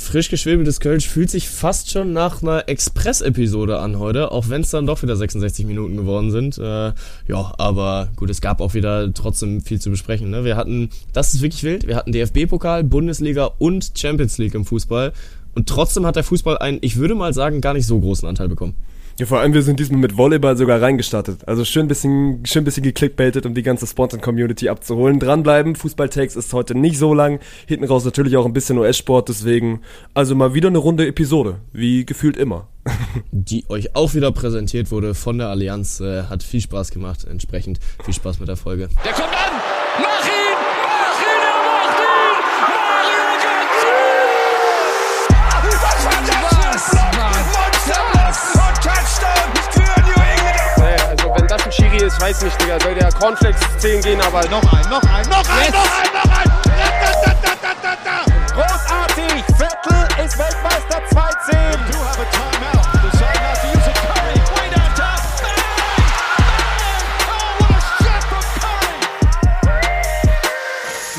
frisch geschwebeltes Kölsch fühlt sich fast schon nach einer Express-Episode an heute, auch wenn es dann doch wieder 66 Minuten geworden sind. Äh, ja, aber gut, es gab auch wieder trotzdem viel zu besprechen. Ne? Wir hatten, das ist wirklich wild, wir hatten DFB-Pokal, Bundesliga und Champions League im Fußball. Und trotzdem hat der Fußball einen, ich würde mal sagen, gar nicht so großen Anteil bekommen. Ja, vor allem wir sind diesmal mit Volleyball sogar reingestartet. Also schön bisschen, schön bisschen geklickbaitet, um die ganze Spontan-Community abzuholen. Dranbleiben, Fußball-Takes ist heute nicht so lang. Hinten raus natürlich auch ein bisschen US-Sport, deswegen also mal wieder eine runde Episode, wie gefühlt immer. Die euch auch wieder präsentiert wurde von der Allianz, äh, hat viel Spaß gemacht. Entsprechend viel Spaß mit der Folge. Der kommt an! Ein ist, weiß nicht, Digga. Soll der Cornflakes 10 gehen, aber. Noch ein, noch ein, noch ein, yes. noch ein, noch ein! Großartig! Vettel ist Weltmeister 2-10.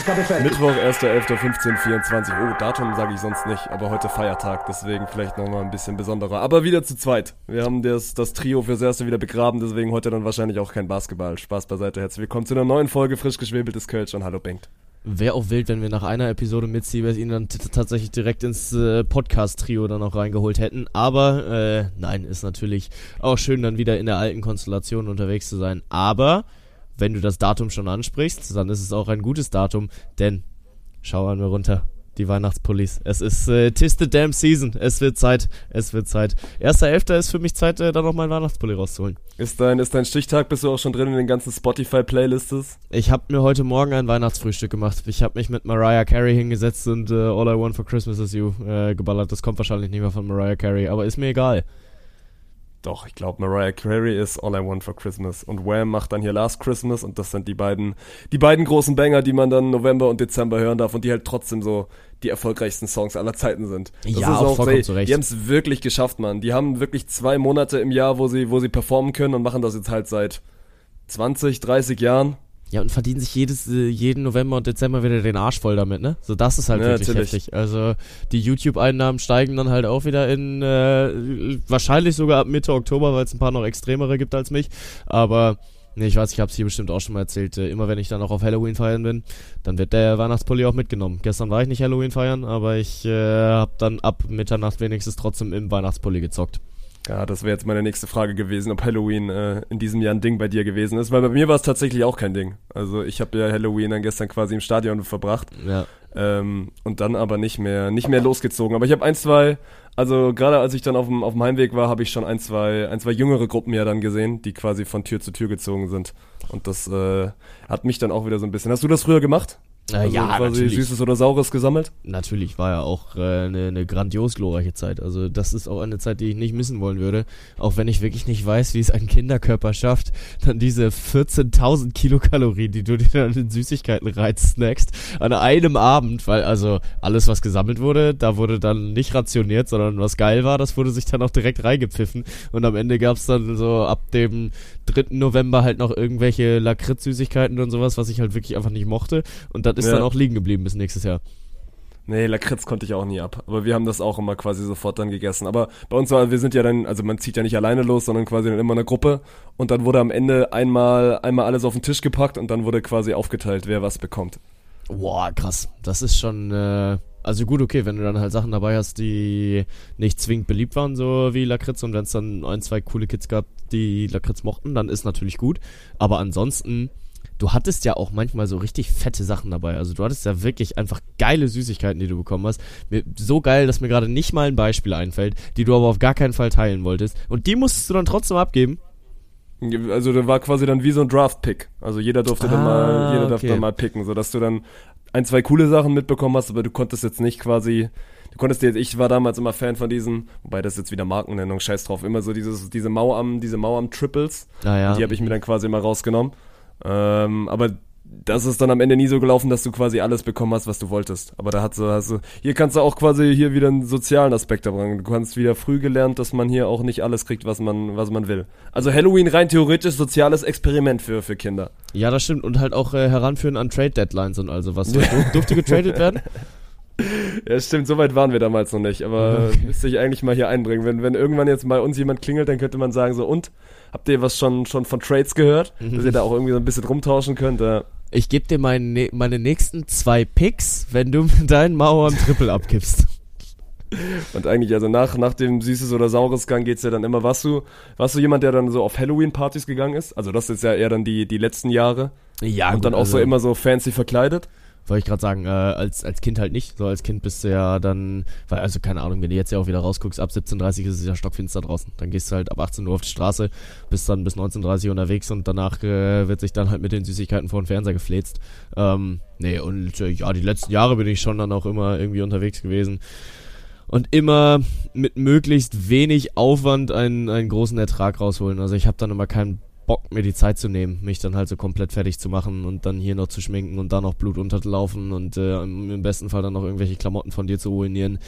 Mittwoch, 1.11.15.24. Oh, Datum sage ich sonst nicht, aber heute Feiertag, deswegen vielleicht nochmal ein bisschen besonderer. Aber wieder zu zweit. Wir haben das, das Trio fürs Erste wieder begraben, deswegen heute dann wahrscheinlich auch kein Basketball. Spaß beiseite, herzlich willkommen zu einer neuen Folge frisch geschwebeltes Kölsch und hallo Bengt. Wäre auch wild, wenn wir nach einer Episode mit Siebes ihn dann tatsächlich direkt ins äh, Podcast-Trio dann auch reingeholt hätten. Aber äh, nein, ist natürlich auch schön, dann wieder in der alten Konstellation unterwegs zu sein. Aber wenn du das Datum schon ansprichst, dann ist es auch ein gutes Datum, denn schau einmal runter. Die Weihnachtspullis. Es ist äh, tis the damn season. Es wird Zeit. Es wird Zeit. Erster Elfter ist für mich Zeit, äh, da noch meinen Weihnachtspulli rauszuholen. Ist dein, ist dein Stichtag? Bist du auch schon drin in den ganzen Spotify-Playlists? Ich habe mir heute Morgen ein Weihnachtsfrühstück gemacht. Ich habe mich mit Mariah Carey hingesetzt und äh, All I Want for Christmas is You äh, geballert. Das kommt wahrscheinlich nicht mehr von Mariah Carey, aber ist mir egal. Doch, ich glaube, Mariah Carey ist All I Want for Christmas und Wham macht dann hier Last Christmas und das sind die beiden, die beiden großen Banger, die man dann November und Dezember hören darf und die halt trotzdem so die erfolgreichsten Songs aller Zeiten sind. Das ja, auch, auch vollkommen zurecht. Die haben es wirklich geschafft, Mann. Die haben wirklich zwei Monate im Jahr, wo sie, wo sie performen können und machen das jetzt halt seit 20, 30 Jahren. Ja, und verdienen sich jedes, äh, jeden November und Dezember wieder den Arsch voll damit, ne? So, das ist halt ja, wirklich natürlich. heftig. Also, die YouTube-Einnahmen steigen dann halt auch wieder in, äh, wahrscheinlich sogar ab Mitte Oktober, weil es ein paar noch extremere gibt als mich. Aber, ne, ich weiß, ich hab's hier bestimmt auch schon mal erzählt. Äh, immer wenn ich dann auch auf Halloween feiern bin, dann wird der Weihnachtspulli auch mitgenommen. Gestern war ich nicht Halloween feiern, aber ich äh, hab dann ab Mitternacht wenigstens trotzdem im Weihnachtspulli gezockt. Ja, das wäre jetzt meine nächste Frage gewesen, ob Halloween äh, in diesem Jahr ein Ding bei dir gewesen ist, weil bei mir war es tatsächlich auch kein Ding. Also ich habe ja Halloween dann gestern quasi im Stadion verbracht ja. ähm, und dann aber nicht mehr nicht mehr losgezogen. Aber ich habe ein zwei, also gerade als ich dann auf dem auf dem Heimweg war, habe ich schon ein zwei ein zwei jüngere Gruppen ja dann gesehen, die quasi von Tür zu Tür gezogen sind und das äh, hat mich dann auch wieder so ein bisschen. Hast du das früher gemacht? Äh, also ja, quasi natürlich. Süßes oder Saures gesammelt? Natürlich, war ja auch äh, eine, eine grandios glorreiche Zeit. Also das ist auch eine Zeit, die ich nicht missen wollen würde. Auch wenn ich wirklich nicht weiß, wie es ein Kinderkörper schafft, dann diese 14.000 Kilokalorien, die du dir dann in Süßigkeiten reinsnackst, an einem Abend, weil also alles, was gesammelt wurde, da wurde dann nicht rationiert, sondern was geil war, das wurde sich dann auch direkt reingepfiffen. Und am Ende gab es dann so ab dem 3. November halt noch irgendwelche Lakritz-Süßigkeiten und sowas, was ich halt wirklich einfach nicht mochte. Und das ist ja. dann auch liegen geblieben bis nächstes Jahr. Nee, Lakritz konnte ich auch nie ab. Aber wir haben das auch immer quasi sofort dann gegessen. Aber bei uns war, wir sind ja dann, also man zieht ja nicht alleine los, sondern quasi dann immer eine Gruppe. Und dann wurde am Ende einmal, einmal alles auf den Tisch gepackt und dann wurde quasi aufgeteilt, wer was bekommt. Boah, krass. Das ist schon, äh, also gut, okay, wenn du dann halt Sachen dabei hast, die nicht zwingend beliebt waren, so wie Lakritz, und wenn es dann ein, zwei coole Kids gab, die Lakritz mochten, dann ist natürlich gut. Aber ansonsten, du hattest ja auch manchmal so richtig fette Sachen dabei. Also du hattest ja wirklich einfach geile Süßigkeiten, die du bekommen hast. so geil, dass mir gerade nicht mal ein Beispiel einfällt, die du aber auf gar keinen Fall teilen wolltest. Und die musstest du dann trotzdem abgeben. Also da war quasi dann wie so ein Draft-Pick. Also jeder durfte ah, dann mal, jeder okay. darf dann mal picken, sodass du dann ein, zwei coole Sachen mitbekommen hast, aber du konntest jetzt nicht quasi du konntest dir, ich war damals immer Fan von diesen, wobei das jetzt wieder Markennennung, scheiß drauf, immer so dieses, diese Mauerarm, diese Mauerarm-Triples. Ah, ja. Die habe ich mir dann quasi immer rausgenommen. Ähm, aber das ist dann am Ende nie so gelaufen, dass du quasi alles bekommen hast, was du wolltest. Aber da hast du, hast du, hier kannst du auch quasi hier wieder einen sozialen Aspekt bringen. Du kannst wieder früh gelernt, dass man hier auch nicht alles kriegt, was man, was man will. Also Halloween rein theoretisch soziales Experiment für, für Kinder. Ja, das stimmt. Und halt auch äh, heranführen an Trade Deadlines und also was. Durfte getradet werden? Ja, stimmt, so weit waren wir damals noch nicht, aber müsste ich eigentlich mal hier einbringen. Wenn, wenn irgendwann jetzt bei uns jemand klingelt, dann könnte man sagen so, und, habt ihr was schon, schon von Trades gehört? Dass ihr da auch irgendwie so ein bisschen rumtauschen könnt? Ja. Ich gebe dir meine, meine nächsten zwei Picks, wenn du mit deinen Mauer im Triple abgibst. Und eigentlich, also nach, nach dem Süßes oder Saures Gang geht's ja dann immer, warst du, warst du jemand, der dann so auf Halloween-Partys gegangen ist? Also das ist ja eher dann die, die letzten Jahre. Ja, und dann auch so immer so fancy verkleidet? Wollte ich gerade sagen, äh, als, als Kind halt nicht. So als Kind bist du ja dann, weil, also keine Ahnung, wenn du jetzt ja auch wieder rausguckst, ab 17.30 ist es ja stockfinster draußen. Dann gehst du halt ab 18 Uhr auf die Straße, bist dann bis 19.30 unterwegs und danach äh, wird sich dann halt mit den Süßigkeiten vor den Fernseher gefläzt. Ähm, nee, und äh, ja, die letzten Jahre bin ich schon dann auch immer irgendwie unterwegs gewesen. Und immer mit möglichst wenig Aufwand einen, einen großen Ertrag rausholen. Also ich habe dann immer keinen Bock, mir die Zeit zu nehmen, mich dann halt so komplett fertig zu machen und dann hier noch zu schminken und da noch Blut unterlaufen und äh, im besten Fall dann noch irgendwelche Klamotten von dir zu ruinieren.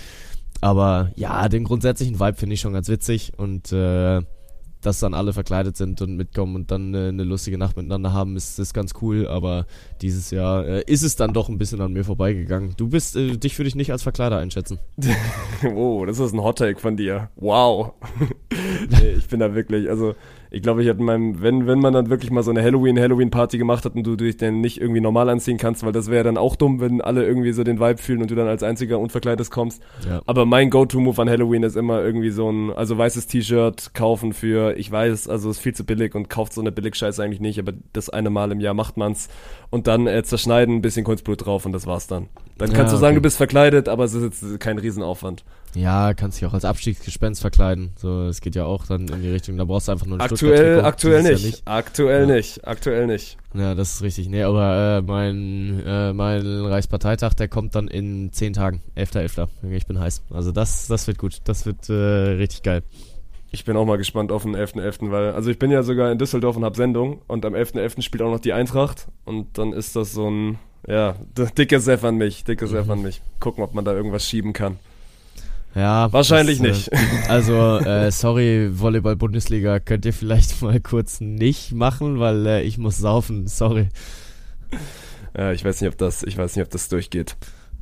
Aber ja, den grundsätzlichen Vibe finde ich schon ganz witzig und äh, dass dann alle verkleidet sind und mitkommen und dann äh, eine lustige Nacht miteinander haben, ist, ist ganz cool. Aber dieses Jahr äh, ist es dann doch ein bisschen an mir vorbeigegangen. Du bist, äh, dich würde ich nicht als Verkleider einschätzen. Oh, das ist ein Hot Take von dir. Wow. nee, ich bin da wirklich, also ich glaube, ich in meinem, wenn, wenn man dann wirklich mal so eine Halloween-Halloween-Party gemacht hat und du dich dann nicht irgendwie normal anziehen kannst, weil das wäre dann auch dumm, wenn alle irgendwie so den Vibe fühlen und du dann als einziger unverkleidet kommst. Ja. Aber mein Go-To-Move an Halloween ist immer irgendwie so ein, also weißes T-Shirt kaufen für, ich weiß, also ist viel zu billig und kauft so eine Billig-Scheiße eigentlich nicht, aber das eine Mal im Jahr macht man's und dann äh, zerschneiden, ein bisschen Kunstblut drauf und das war's dann. Dann Ja, kannst du sagen, okay. du bist verkleidet, aber es ist jetzt kein Riesenaufwand. Ja, kannst dich auch als Abstiegsgespenst verkleiden. So, es geht ja auch dann in die Richtung, da brauchst du einfach nur ein Aktuell, aktuell nicht. Jahr Aktuell Ja. nicht. Aktuell nicht. Ja, das ist richtig. Nee, aber äh, mein, äh, mein Reichsparteitag, der kommt dann in zehn Tagen. 11.11. Ich bin heiß. Also das, das wird gut. Das wird äh, richtig geil. Ich bin auch mal gespannt auf den 11.11., weil, also ich bin ja sogar in Düsseldorf und hab Sendung und am 11.11. spielt auch noch die Eintracht und dann ist das so ein, ja, dickes F an mich, dickes F an mich. Gucken, ob man da irgendwas schieben kann. Ja. Wahrscheinlich das, nicht. Äh, also, äh, sorry, Volleyball-Bundesliga, könnt ihr vielleicht mal kurz nicht machen, weil äh, ich muss saufen. Sorry. Ja, ich weiß nicht, ob das, ich weiß nicht, ob das durchgeht.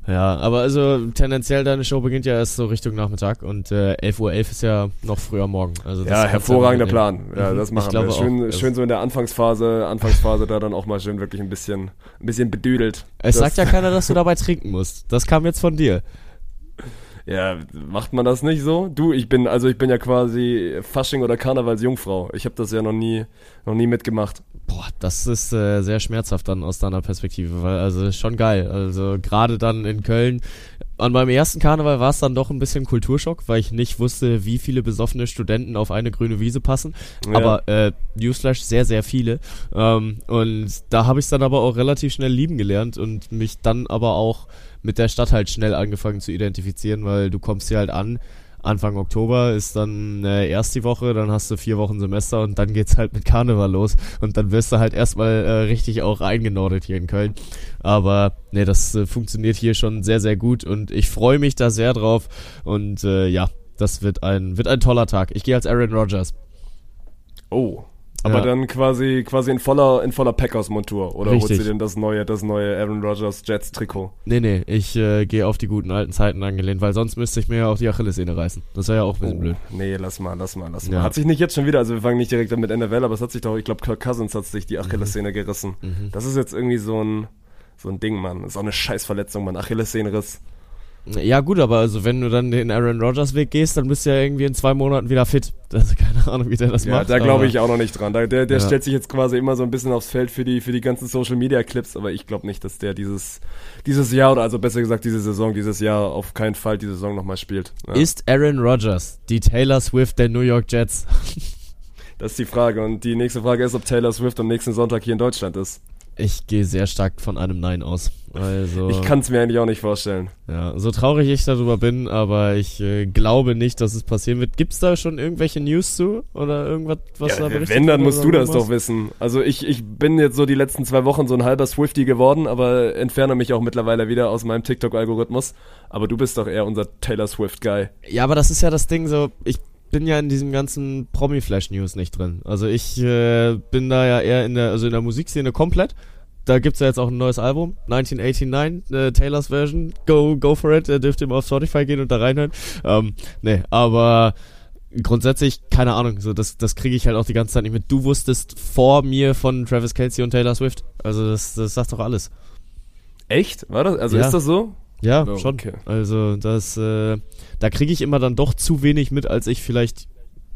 Ja, aber also tendenziell deine Show beginnt ja erst so Richtung Nachmittag und äh, 11.11 Uhr ist ja noch früher morgen. Also Ja, hervorragender mitnehmen. Plan. Ja, das machen wir. Schön, auch. Also schön so in der Anfangsphase, Anfangsphase da dann auch mal schön wirklich ein bisschen, ein bisschen bedüdelt. Es sagt ja keiner, dass du dabei trinken musst. Das kam jetzt von dir. Ja, macht man das nicht so? Du, ich bin, also ich bin ja quasi Fasching oder Karnevalsjungfrau. Ich habe das ja noch nie, noch nie mitgemacht. Boah, das ist äh, sehr schmerzhaft dann aus deiner Perspektive, weil also schon geil. Also gerade dann in Köln. An meinem ersten Karneval war es dann doch ein bisschen Kulturschock, weil ich nicht wusste, wie viele besoffene Studenten auf eine grüne Wiese passen. Ja. Aber äh, Newsflash sehr, sehr viele. Ähm, und da habe ich es dann aber auch relativ schnell lieben gelernt und mich dann aber auch mit der Stadt halt schnell angefangen zu identifizieren, weil du kommst hier halt an. Anfang Oktober ist dann äh, erst die Woche, dann hast du vier Wochen Semester und dann geht's halt mit Karneval los und dann wirst du halt erstmal äh, richtig auch eingenordet hier in Köln. Aber nee, das äh, funktioniert hier schon sehr, sehr gut und ich freue mich da sehr drauf und äh, ja, das wird ein, wird ein toller Tag. Ich gehe als Aaron Rodgers. Oh. Aber Ja. dann quasi, quasi in voller, in voller Packers-Montur. Oder holst Richtig. du denn das neue, das neue Aaron Rodgers Jets-Trikot? Nee, nee, ich äh, gehe auf die guten alten Zeiten angelehnt, weil sonst müsste ich mir ja auch die Achillessehne reißen. Das wäre ja auch ein bisschen blöd. Nee, lass mal, lass mal, lass Ja. mal. Hat sich nicht jetzt schon wieder, also wir fangen nicht direkt an mit NFL, aber es hat sich doch, ich glaube, Kirk Cousins hat sich die Achillessehne gerissen. Mhm. Das ist jetzt irgendwie so ein, so ein Ding, Mann. Das ist auch eine Scheißverletzung, Mann. Achillessehnenriss. Ja gut, aber also wenn du dann den Aaron Rodgers Weg gehst, dann bist du ja irgendwie in zwei Monaten wieder fit. Also keine Ahnung, wie der das Ja, macht. da glaube ich auch noch nicht dran. Da, der der Ja. stellt sich jetzt quasi immer so ein bisschen aufs Feld für die, für die ganzen Social Media Clips, aber ich glaube nicht, dass der dieses, dieses Jahr oder also besser gesagt diese Saison, dieses Jahr auf keinen Fall die Saison nochmal spielt. Ja. Ist Aaron Rodgers die Taylor Swift der New York Jets? Das ist die Frage. Und die nächste Frage ist, ob Taylor Swift am nächsten Sonntag hier in Deutschland ist. Ich gehe sehr stark von einem Nein aus. Also, Ich kann es mir eigentlich auch nicht vorstellen. ja, so traurig ich darüber bin, aber ich äh, glaube nicht, dass es passieren wird. Gibt's da schon irgendwelche News zu oder irgendwas, was da Ja, berichtet wenn, dann musst du das doch wissen. Also ich, ich bin jetzt so die letzten zwei Wochen so ein halber Swifty geworden, aber entferne mich auch mittlerweile wieder aus meinem TikTok-Algorithmus. Aber du bist doch eher unser Taylor Swift-Guy. Ja, aber das ist ja das Ding so, ich bin ja in diesem ganzen Promi-Flash-News nicht drin. Also ich äh, bin da ja eher in der, also in der Musikszene komplett. da gibt's ja jetzt auch ein neues Album, 1989, äh, Taylors Version. Go, go for it. Äh, dürft ihr mal auf Spotify gehen und da reinhören. Ähm, nee, aber grundsätzlich, keine Ahnung, so das, das kriege ich halt auch die ganze Zeit nicht mit. Du wusstest vor mir von Travis Kelsey und Taylor Swift. Also das, das sagt doch alles. Echt? War das? Also Ja. ist das so? Ja, Oh, schon. okay. Also das, äh, da kriege ich immer dann doch zu wenig mit, als ich vielleicht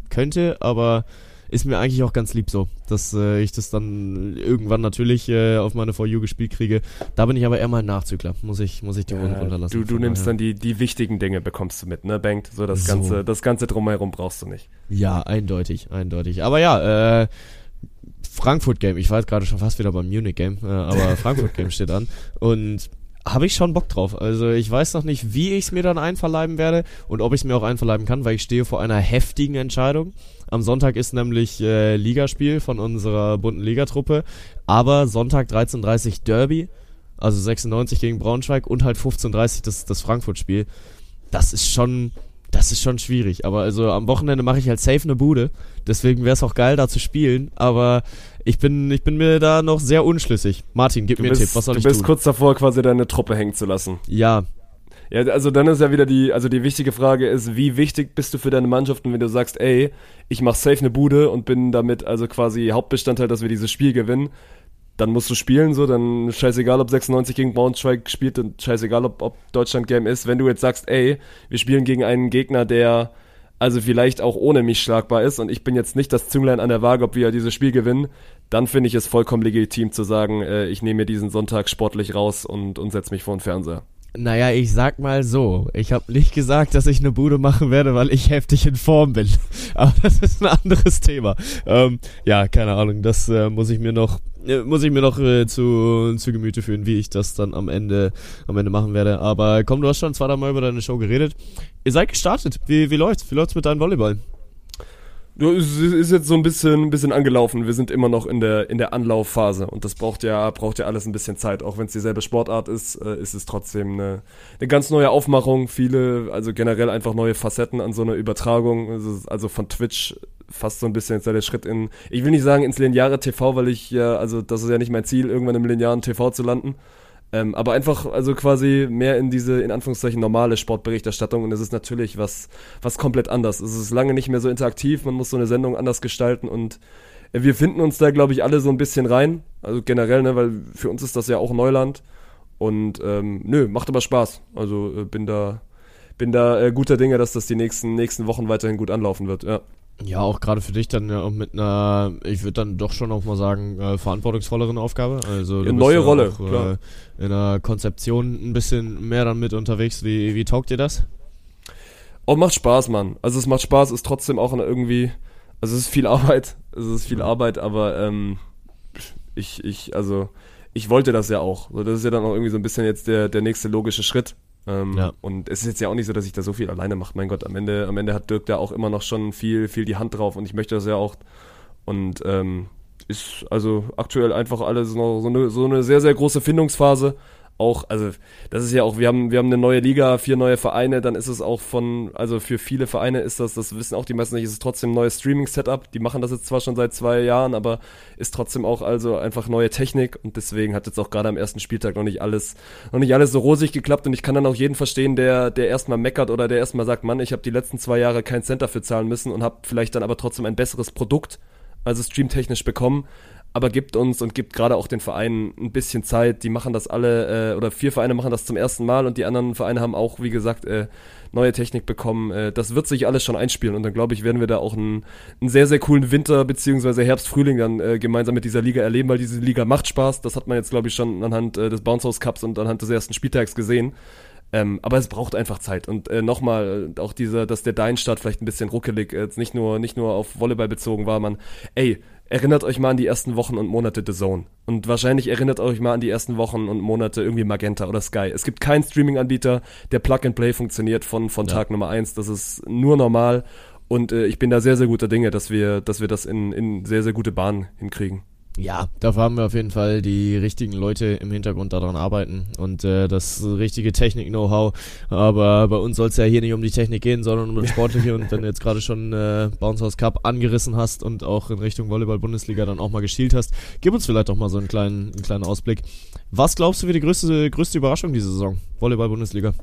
könnte, aber ist mir eigentlich auch ganz lieb so, dass äh, ich das dann irgendwann natürlich äh, auf meine For You gespielt kriege. Da bin ich aber eher mal ein Nachzügler, muss ich, muss ich dir Ja, runterlassen. du du nimmst dann die, die wichtigen Dinge, bekommst du mit, ne, Bankt? So das So. ganze, das ganze drumherum brauchst du nicht. Ja, eindeutig, eindeutig. Aber ja, äh, Frankfurt Game, ich war jetzt gerade schon fast wieder beim Munich Game, äh, aber Frankfurt Game steht an und habe ich schon Bock drauf. Also ich weiß noch nicht, wie ich es mir dann einverleiben werde und ob ich es mir auch einverleiben kann, weil ich stehe vor einer heftigen Entscheidung. Am Sonntag ist nämlich äh, Ligaspiel von unserer bunten Ligatruppe, aber Sonntag 13.30 Derby, also 96 gegen Braunschweig und halt 15.30 das, das Frankfurt-Spiel. Das ist schon, das ist schon schwierig. Aber also am Wochenende mache ich halt safe eine Bude. Deswegen wäre es auch geil, da zu spielen. Aber ich bin, ich bin mir da noch sehr unschlüssig. Martin, gib Du mir einen bist, Tipp. Was soll du ich bist tun? kurz davor, quasi deine Truppe hängen zu lassen. Ja, Ja, also dann ist ja wieder die, also die wichtige Frage ist, wie wichtig bist du für deine Mannschaft und wenn du sagst, ey, ich mach safe eine Bude und bin damit also quasi Hauptbestandteil, dass wir dieses Spiel gewinnen, dann musst du spielen, so, dann scheißegal, ob 96 gegen Braunschweig spielt und scheißegal, ob, ob Deutschland Game ist. Wenn du jetzt sagst, ey, wir spielen gegen einen Gegner, der also vielleicht auch ohne mich schlagbar ist und ich bin jetzt nicht das Zünglein an der Waage, ob wir dieses Spiel gewinnen, dann finde ich es vollkommen legitim zu sagen, äh, ich nehme mir diesen Sonntag sportlich raus und, und setze mich vor den Fernseher. Naja, ich sag mal so. Ich habe nicht gesagt, dass ich eine Bude machen werde, weil ich heftig in Form bin. Aber das ist ein anderes Thema. Ähm, ja, keine Ahnung. Das äh, muss ich mir noch, äh, muss ich mir noch äh, zu, zu Gemüte führen, wie ich das dann am Ende, am Ende machen werde. Aber komm, du hast schon zwei, drei Mal über deine Show geredet. Ihr seid gestartet. Wie, wie läuft's? Wie läuft's mit deinem Volleyball? Es ist jetzt so ein bisschen, bisschen angelaufen. Wir sind immer noch in der, in der Anlaufphase und das braucht ja, braucht ja alles ein bisschen Zeit. Auch wenn es dieselbe Sportart ist, äh, ist es trotzdem eine, eine ganz neue Aufmachung. Viele, also generell einfach neue Facetten an so einer Übertragung. Also von Twitch fast so ein bisschen jetzt der Schritt in, ich will nicht sagen ins lineare TV, weil ich ja, also das ist ja nicht mein Ziel, irgendwann im linearen TV zu landen. Ähm, aber einfach, also quasi mehr in diese, in Anführungszeichen, normale Sportberichterstattung. Und es ist natürlich was, was komplett anders. Es ist lange nicht mehr so interaktiv, man muss so eine Sendung anders gestalten und äh, wir finden uns da, glaube ich, alle so ein bisschen rein. Also generell, ne, weil für uns ist das ja auch Neuland. Und ähm, nö, macht aber Spaß. Also äh, bin da, bin da äh, guter Dinge, dass das die nächsten, nächsten Wochen weiterhin gut anlaufen wird. Ja. Ja, auch gerade für dich dann ja auch mit einer, ich würde dann doch schon auch mal sagen, äh, verantwortungsvolleren Aufgabe. Also Ja, neue ja Rolle, auch, klar. Äh, in der Konzeption ein bisschen mehr dann mit unterwegs. Wie, wie taugt dir das? Oh, macht Spaß, Mann. Also es macht Spaß, ist trotzdem auch irgendwie, also es ist viel Arbeit, es ist viel Arbeit, aber ähm, ich, ich, also ich wollte das ja auch. So, das ist ja dann auch irgendwie so ein bisschen jetzt der, der nächste logische Schritt. Ähm, Ja. Und es ist jetzt ja auch nicht so, dass ich da so viel alleine mache. Mein Gott, am Ende, am Ende hat Dirk da auch immer noch schon viel, viel die Hand drauf und ich möchte das ja auch. Und ähm, ist also aktuell einfach alles noch so eine, so eine sehr, sehr große Findungsphase. Auch, also das ist ja auch, wir haben, wir haben eine neue Liga, vier neue Vereine, dann ist es auch von, also für viele Vereine ist das, das wissen auch die meisten nicht, ist es trotzdem ein neues Streaming-Setup. Die machen das jetzt zwar schon seit zwei Jahren, aber ist trotzdem auch also einfach neue Technik und deswegen hat jetzt auch gerade am ersten Spieltag noch nicht alles, noch nicht alles so rosig geklappt und ich kann dann auch jeden verstehen, der, der erstmal meckert oder der erstmal sagt, Mann, ich habe die letzten zwei Jahre kein Cent dafür zahlen müssen und habe vielleicht dann aber trotzdem ein besseres Produkt, also streamtechnisch bekommen aber gibt uns und gibt gerade auch den Vereinen ein bisschen Zeit. Die machen das alle, äh, oder vier Vereine machen das zum ersten Mal und die anderen Vereine haben auch, wie gesagt, äh, neue Technik bekommen. Äh, das wird sich alles schon einspielen und dann glaube ich, werden wir da auch einen, einen sehr, sehr coolen Winter beziehungsweise Herbst, Frühling dann äh, gemeinsam mit dieser Liga erleben, weil diese Liga macht Spaß. Das hat man jetzt, glaube ich, schon anhand äh, des Bounce House Cups und anhand des ersten Spieltags gesehen. Ähm, aber es braucht einfach Zeit. Und äh, nochmal, äh, auch dieser, dass der Deinstart vielleicht ein bisschen ruckelig, äh, jetzt nicht nur, nicht nur auf Volleyball bezogen war, man, ey, erinnert euch mal an die ersten Wochen und Monate The Zone. Und wahrscheinlich erinnert euch mal an die ersten Wochen und Monate irgendwie Magenta oder Sky. Es gibt keinen Streaming-Anbieter, der Plug-and-Play funktioniert von, von Tag Nummer eins. Das ist nur normal. Und äh, ich bin da sehr, sehr guter Dinge, dass wir, dass wir das in, in sehr, sehr gute Bahnen hinkriegen. Ja, dafür haben wir auf jeden Fall die richtigen Leute im Hintergrund daran arbeiten und äh, das richtige Technik-Know-how. Aber bei uns soll es ja hier nicht um die Technik gehen, sondern um das Sportliche. und wenn du jetzt gerade schon äh, Bounce House Cup angerissen hast und auch in Richtung Volleyball-Bundesliga dann auch mal gespielt hast, gib uns vielleicht doch mal so einen kleinen, einen kleinen Ausblick. Was glaubst du, wie die größte, größte Überraschung diese Saison? Volleyball-Bundesliga?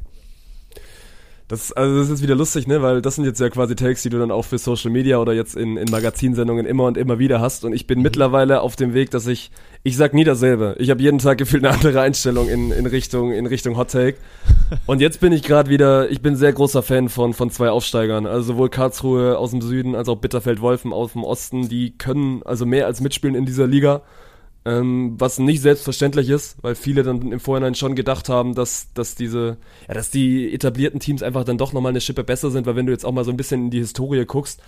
Das, also das ist wieder lustig, ne? Weil das sind jetzt ja quasi Takes, die du dann auch für Social Media oder jetzt in, in Magazinsendungen immer und immer wieder hast. Und ich bin mhm. mittlerweile auf dem Weg, dass ich, ich sag nie dasselbe. Ich habe jeden Tag gefühlt eine andere Einstellung in, in Richtung, in Richtung Hot Take. Und jetzt bin ich gerade wieder, ich bin sehr großer Fan von, von zwei Aufsteigern. Also sowohl Karlsruhe aus dem Süden als auch Bitterfeld-Wolfen aus dem Osten. Die können also mehr als mitspielen in dieser Liga. Ähm, was nicht selbstverständlich ist, weil viele dann im Vorhinein schon gedacht haben, dass, dass diese, ja, dass die etablierten Teams einfach dann doch nochmal eine Schippe besser sind, weil wenn du jetzt auch mal so ein bisschen in die Historie guckst,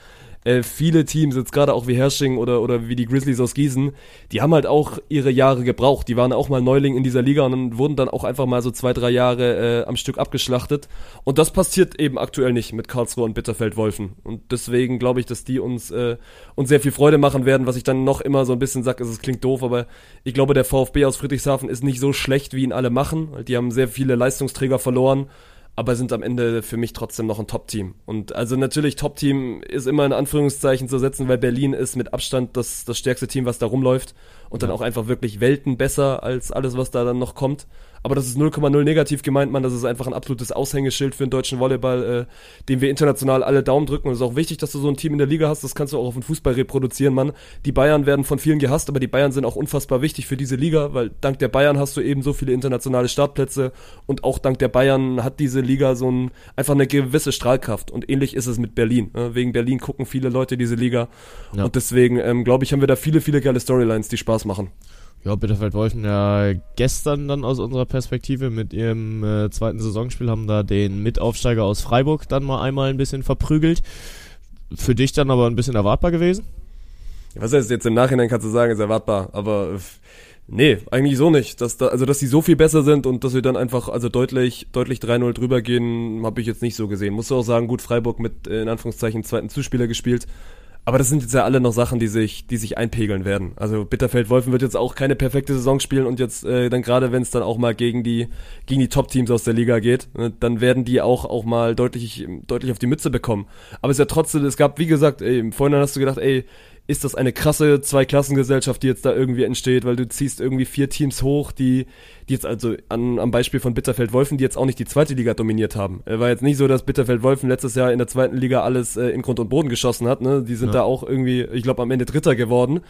äh, viele Teams, jetzt gerade auch wie Hersching oder, oder wie die Grizzlies aus Gießen, die haben halt auch ihre Jahre gebraucht. Die waren auch mal Neuling in dieser Liga und dann wurden dann auch einfach mal so zwei, drei Jahre äh, am Stück abgeschlachtet. Und das passiert eben aktuell nicht mit Karlsruhe und Bitterfeld-Wolfen. Und deswegen glaube ich, dass die uns, äh, uns sehr viel Freude machen werden. Was ich dann noch immer so ein bisschen sage, ist, es klingt doof, aber ich glaube, der VfB aus Friedrichshafen ist nicht so schlecht, wie ihn alle machen. Die haben sehr viele Leistungsträger verloren aber sind am Ende für mich trotzdem noch ein Top-Team. Und also natürlich Top-Team ist immer in Anführungszeichen zu setzen, weil Berlin ist mit Abstand das, das stärkste Team, was da rumläuft und dann auch einfach wirklich Welten besser als alles, was da dann noch kommt. Aber das ist 0,0 negativ gemeint, man. Das ist einfach ein absolutes Aushängeschild für den deutschen Volleyball, äh, dem wir international alle Daumen drücken. Und es ist auch wichtig, dass du so ein Team in der Liga hast. Das kannst du auch auf den Fußball reproduzieren, Mann. Die Bayern werden von vielen gehasst, aber die Bayern sind auch unfassbar wichtig für diese Liga, weil dank der Bayern hast du eben so viele internationale Startplätze und auch dank der Bayern hat diese Liga so ein, einfach eine gewisse Strahlkraft. Und ähnlich ist es mit Berlin. Ne? Wegen Berlin gucken viele Leute diese Liga. Ja. Und deswegen, ähm, glaube ich, haben wir da viele, viele geile Storylines, die Spaß machen. Ja, Bitterfeld-Wolfen ja gestern dann aus unserer Perspektive mit ihrem äh, zweiten Saisonspiel haben da den Mitaufsteiger aus Freiburg dann mal einmal ein bisschen verprügelt. Für dich dann aber ein bisschen erwartbar gewesen? Was heißt jetzt im Nachhinein kannst du sagen, ist erwartbar, aber nee, eigentlich so nicht. Dass da, also dass sie so viel besser sind und dass wir dann einfach also deutlich, deutlich 3-0 drüber gehen, habe ich jetzt nicht so gesehen. Musst du auch sagen, gut, Freiburg mit in Anführungszeichen zweiten Zuspieler gespielt aber das sind jetzt ja alle noch Sachen, die sich, die sich einpegeln werden. Also Bitterfeld-Wolfen wird jetzt auch keine perfekte Saison spielen und jetzt äh, dann gerade, wenn es dann auch mal gegen die, gegen die Top-Teams aus der Liga geht, äh, dann werden die auch, auch mal deutlich, deutlich auf die Mütze bekommen. Aber es ist ja trotzdem, es gab, wie gesagt, ey, vorhin hast du gedacht, ey, ist das eine krasse Zweiklassengesellschaft, die jetzt da irgendwie entsteht, weil du ziehst irgendwie vier Teams hoch, die, die jetzt also an, am Beispiel von Bitterfeld-Wolfen, die jetzt auch nicht die zweite Liga dominiert haben. Es war jetzt nicht so, dass Bitterfeld-Wolfen letztes Jahr in der zweiten Liga alles äh, in Grund und Boden geschossen hat. Ne? Die sind ja. da auch irgendwie, ich glaube, am Ende Dritter geworden.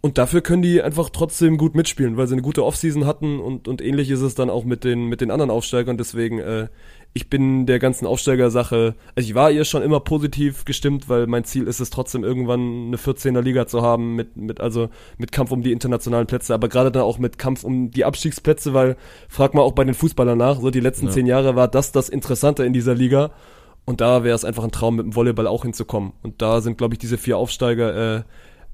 Und dafür können die einfach trotzdem gut mitspielen, weil sie eine gute Offseason hatten und, und ähnlich ist es dann auch mit den, mit den anderen Aufsteigern. Deswegen, äh, ich bin der ganzen Aufsteigersache, also ich war ihr schon immer positiv gestimmt, weil mein Ziel ist es trotzdem irgendwann eine 14er Liga zu haben mit, mit, also mit Kampf um die internationalen Plätze, aber gerade dann auch mit Kampf um die Abstiegsplätze, weil frag mal auch bei den Fußballern nach, so die letzten ja. zehn Jahre war das das Interessante in dieser Liga. Und da wäre es einfach ein Traum, mit dem Volleyball auch hinzukommen. Und da sind, glaube ich, diese vier Aufsteiger äh,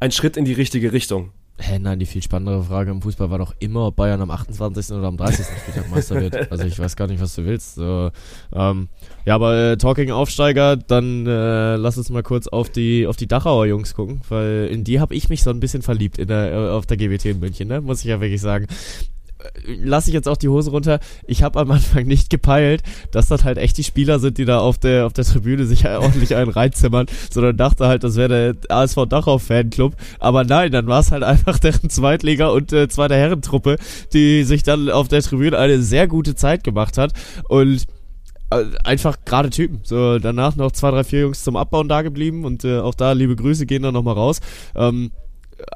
ein Schritt in die richtige Richtung. Hä, nein, die viel spannendere Frage im Fußball war doch immer, ob Bayern am 28. oder am 30. Spieltag Meister wird. Also ich weiß gar nicht, was du willst. So, ähm, ja, aber äh, Talking Aufsteiger, dann äh, lass uns mal kurz auf die auf die Dachauer Jungs gucken, weil in die habe ich mich so ein bisschen verliebt in der, äh, auf der GWT in München, ne? muss ich ja wirklich sagen lasse ich jetzt auch die Hose runter. Ich habe am Anfang nicht gepeilt, dass das halt echt die Spieler sind, die da auf der auf der Tribüne sich ordentlich einen reinzimmern, sondern dachte halt, das wäre der ASV Dachau Fanclub. Aber nein, dann war es halt einfach deren Zweitliga und äh, zweiter Herrentruppe, die sich dann auf der Tribüne eine sehr gute Zeit gemacht hat und äh, einfach gerade Typen. So danach noch zwei, drei, vier Jungs zum Abbauen da geblieben und äh, auch da liebe Grüße gehen dann nochmal raus. Ähm,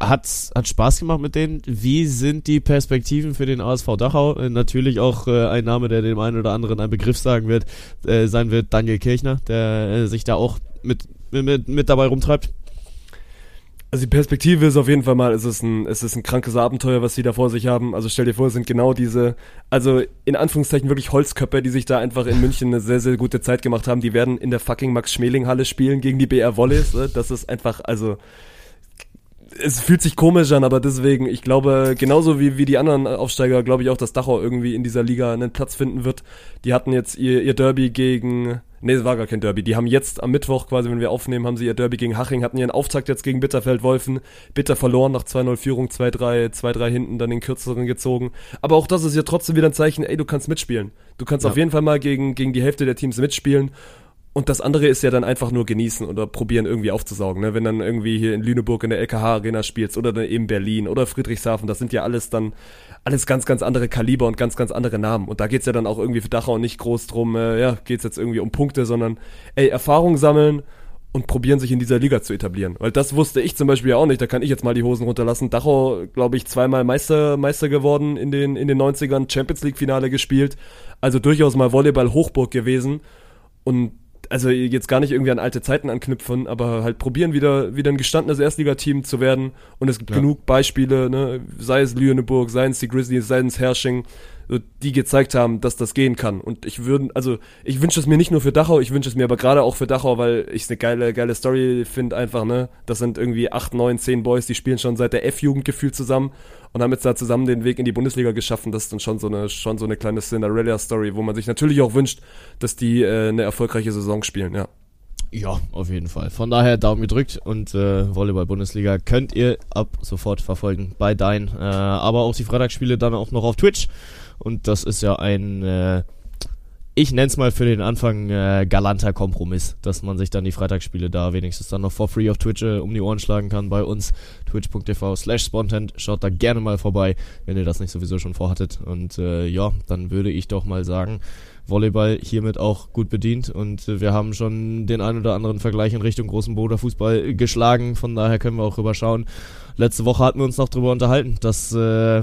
hat, hat Spaß gemacht mit denen. Wie sind die Perspektiven für den ASV Dachau? Äh, natürlich auch äh, ein Name, der dem einen oder anderen ein Begriff sagen wird, äh, sein wird Daniel Kirchner, der äh, sich da auch mit, mit, mit dabei rumtreibt. Also die Perspektive ist auf jeden Fall mal, es ist ein, es ist ein krankes Abenteuer, was sie da vor sich haben. Also stell dir vor, es sind genau diese, also in Anführungszeichen wirklich Holzköpfe, die sich da einfach in München eine sehr, sehr gute Zeit gemacht haben. Die werden in der fucking Max-Schmeling-Halle spielen gegen die BR Wolleys. Das ist einfach, also es fühlt sich komisch an, aber deswegen, ich glaube, genauso wie, wie die anderen Aufsteiger, glaube ich auch, dass Dachau irgendwie in dieser Liga einen Platz finden wird. Die hatten jetzt ihr, ihr Derby gegen, nee, es war gar kein Derby. Die haben jetzt am Mittwoch quasi, wenn wir aufnehmen, haben sie ihr Derby gegen Haching, hatten ihren Auftakt jetzt gegen Bitterfeld-Wolfen. Bitter verloren nach 2-0 Führung, 2-3, 2-3 hinten, dann den kürzeren gezogen. Aber auch das ist ja trotzdem wieder ein Zeichen, ey, du kannst mitspielen. Du kannst Ja. auf jeden Fall mal gegen, gegen die Hälfte der Teams mitspielen. Und das andere ist ja dann einfach nur genießen oder probieren irgendwie aufzusaugen. Ne? Wenn dann irgendwie hier in Lüneburg in der LKH-Arena spielst oder dann eben Berlin oder Friedrichshafen, das sind ja alles dann alles ganz, ganz andere Kaliber und ganz, ganz andere Namen. Und da geht's ja dann auch irgendwie für Dachau nicht groß drum, äh, ja, geht's jetzt irgendwie um Punkte, sondern ey, Erfahrung sammeln und probieren sich in dieser Liga zu etablieren. Weil das wusste ich zum Beispiel ja auch nicht, da kann ich jetzt mal die Hosen runterlassen. Dachau, glaube ich, zweimal Meister, Meister geworden in den, in den 90ern, Champions League-Finale gespielt. Also durchaus mal Volleyball-Hochburg gewesen. Und also jetzt gar nicht irgendwie an alte Zeiten anknüpfen, aber halt probieren wieder wieder ein gestandenes Erstligateam zu werden. Und es gibt Ja. genug Beispiele, ne, sei es Lüneburg, sei es die Grizzlies, sei es Hersching, die gezeigt haben, dass das gehen kann und ich würde also ich wünsche es mir nicht nur für Dachau, ich wünsche es mir aber gerade auch für Dachau, weil ich es eine geile geile Story finde einfach, ne, das sind irgendwie acht, neun, zehn Boys, die spielen schon seit der F-Jugend gefühlt zusammen und haben jetzt da zusammen den Weg in die Bundesliga geschaffen. Das ist dann schon so eine, schon so eine kleine Cinderella-Story, wo man sich natürlich auch wünscht, dass die äh, eine erfolgreiche Saison spielen, ja. Ja, auf jeden Fall. Von daher Daumen gedrückt und äh, Volleyball-Bundesliga könnt ihr ab sofort verfolgen bei Dein. Äh, aber auch die Freitagsspiele dann auch noch auf Twitch. Und das ist ja ein, äh, ich nenne es mal für den Anfang äh, galanter Kompromiss, dass man sich dann die Freitagsspiele da wenigstens dann noch for free auf Twitch äh, um die Ohren schlagen kann bei uns. Twitch.tv slash spontent. Schaut da gerne mal vorbei, wenn ihr das nicht sowieso schon vorhattet. Und äh, ja, dann würde ich doch mal sagen, Volleyball hiermit auch gut bedient und äh, wir haben schon den ein oder anderen Vergleich in Richtung großen Bruder Fußball geschlagen, von daher können wir auch rüberschauen. Letzte Woche hatten wir uns noch drüber unterhalten, dass äh,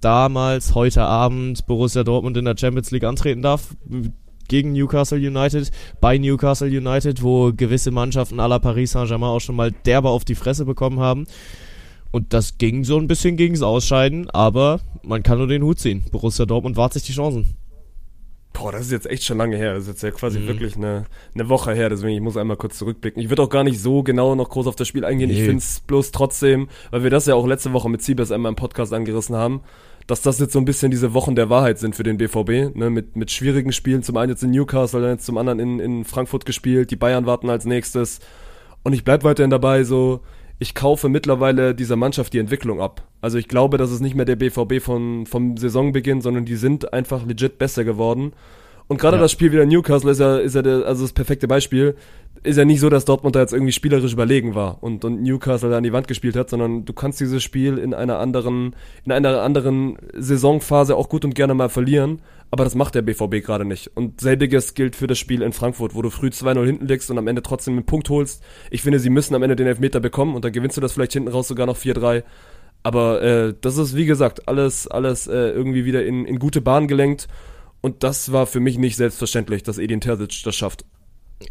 damals, heute Abend, Borussia Dortmund in der Champions League antreten darf gegen Newcastle United, bei Newcastle United, wo gewisse Mannschaften à la Paris Saint-Germain auch schon mal derbe auf die Fresse bekommen haben. Und das ging so ein bisschen gegens Ausscheiden, aber man kann nur den Hut ziehen. Borussia Dortmund wahrt sich die Chancen. Boah, das ist jetzt echt schon lange her. Das ist jetzt ja quasi Mhm. wirklich eine, eine Woche her. Deswegen, ich muss einmal kurz zurückblicken. Ich würde auch gar nicht so genau noch groß auf das Spiel eingehen. Ich Nee. finde es bloß trotzdem, weil wir das ja auch letzte Woche mit Siebes einmal im Podcast angerissen haben, dass das jetzt so ein bisschen diese Wochen der Wahrheit sind für den BVB. Ne? Mit, mit schwierigen Spielen. Zum einen jetzt in Newcastle, dann jetzt zum anderen in, in Frankfurt gespielt. Die Bayern warten als nächstes. Und ich bleib weiterhin dabei, so, ich kaufe mittlerweile dieser Mannschaft die Entwicklung ab. Also ich glaube, das ist nicht mehr der BVB von, vom Saisonbeginn, sondern die sind einfach legit besser geworden. Und gerade Ja. das Spiel wieder Newcastle ist ja, ist ja der, also das perfekte Beispiel. Ist ja nicht so, dass Dortmund da jetzt irgendwie spielerisch überlegen war und, und Newcastle da an die Wand gespielt hat, sondern du kannst dieses Spiel in einer anderen, in einer anderen Saisonphase auch gut und gerne mal verlieren. Aber das macht der BVB gerade nicht. Und selbiges gilt für das Spiel in Frankfurt, wo du früh 2-0 hinten liegst und am Ende trotzdem einen Punkt holst. Ich finde, sie müssen am Ende den Elfmeter bekommen und dann gewinnst du das vielleicht hinten raus sogar noch 4-3. Aber äh, das ist, wie gesagt, alles, alles äh, irgendwie wieder in, in gute Bahn gelenkt. Und das war für mich nicht selbstverständlich, dass Edin Terzic das schafft.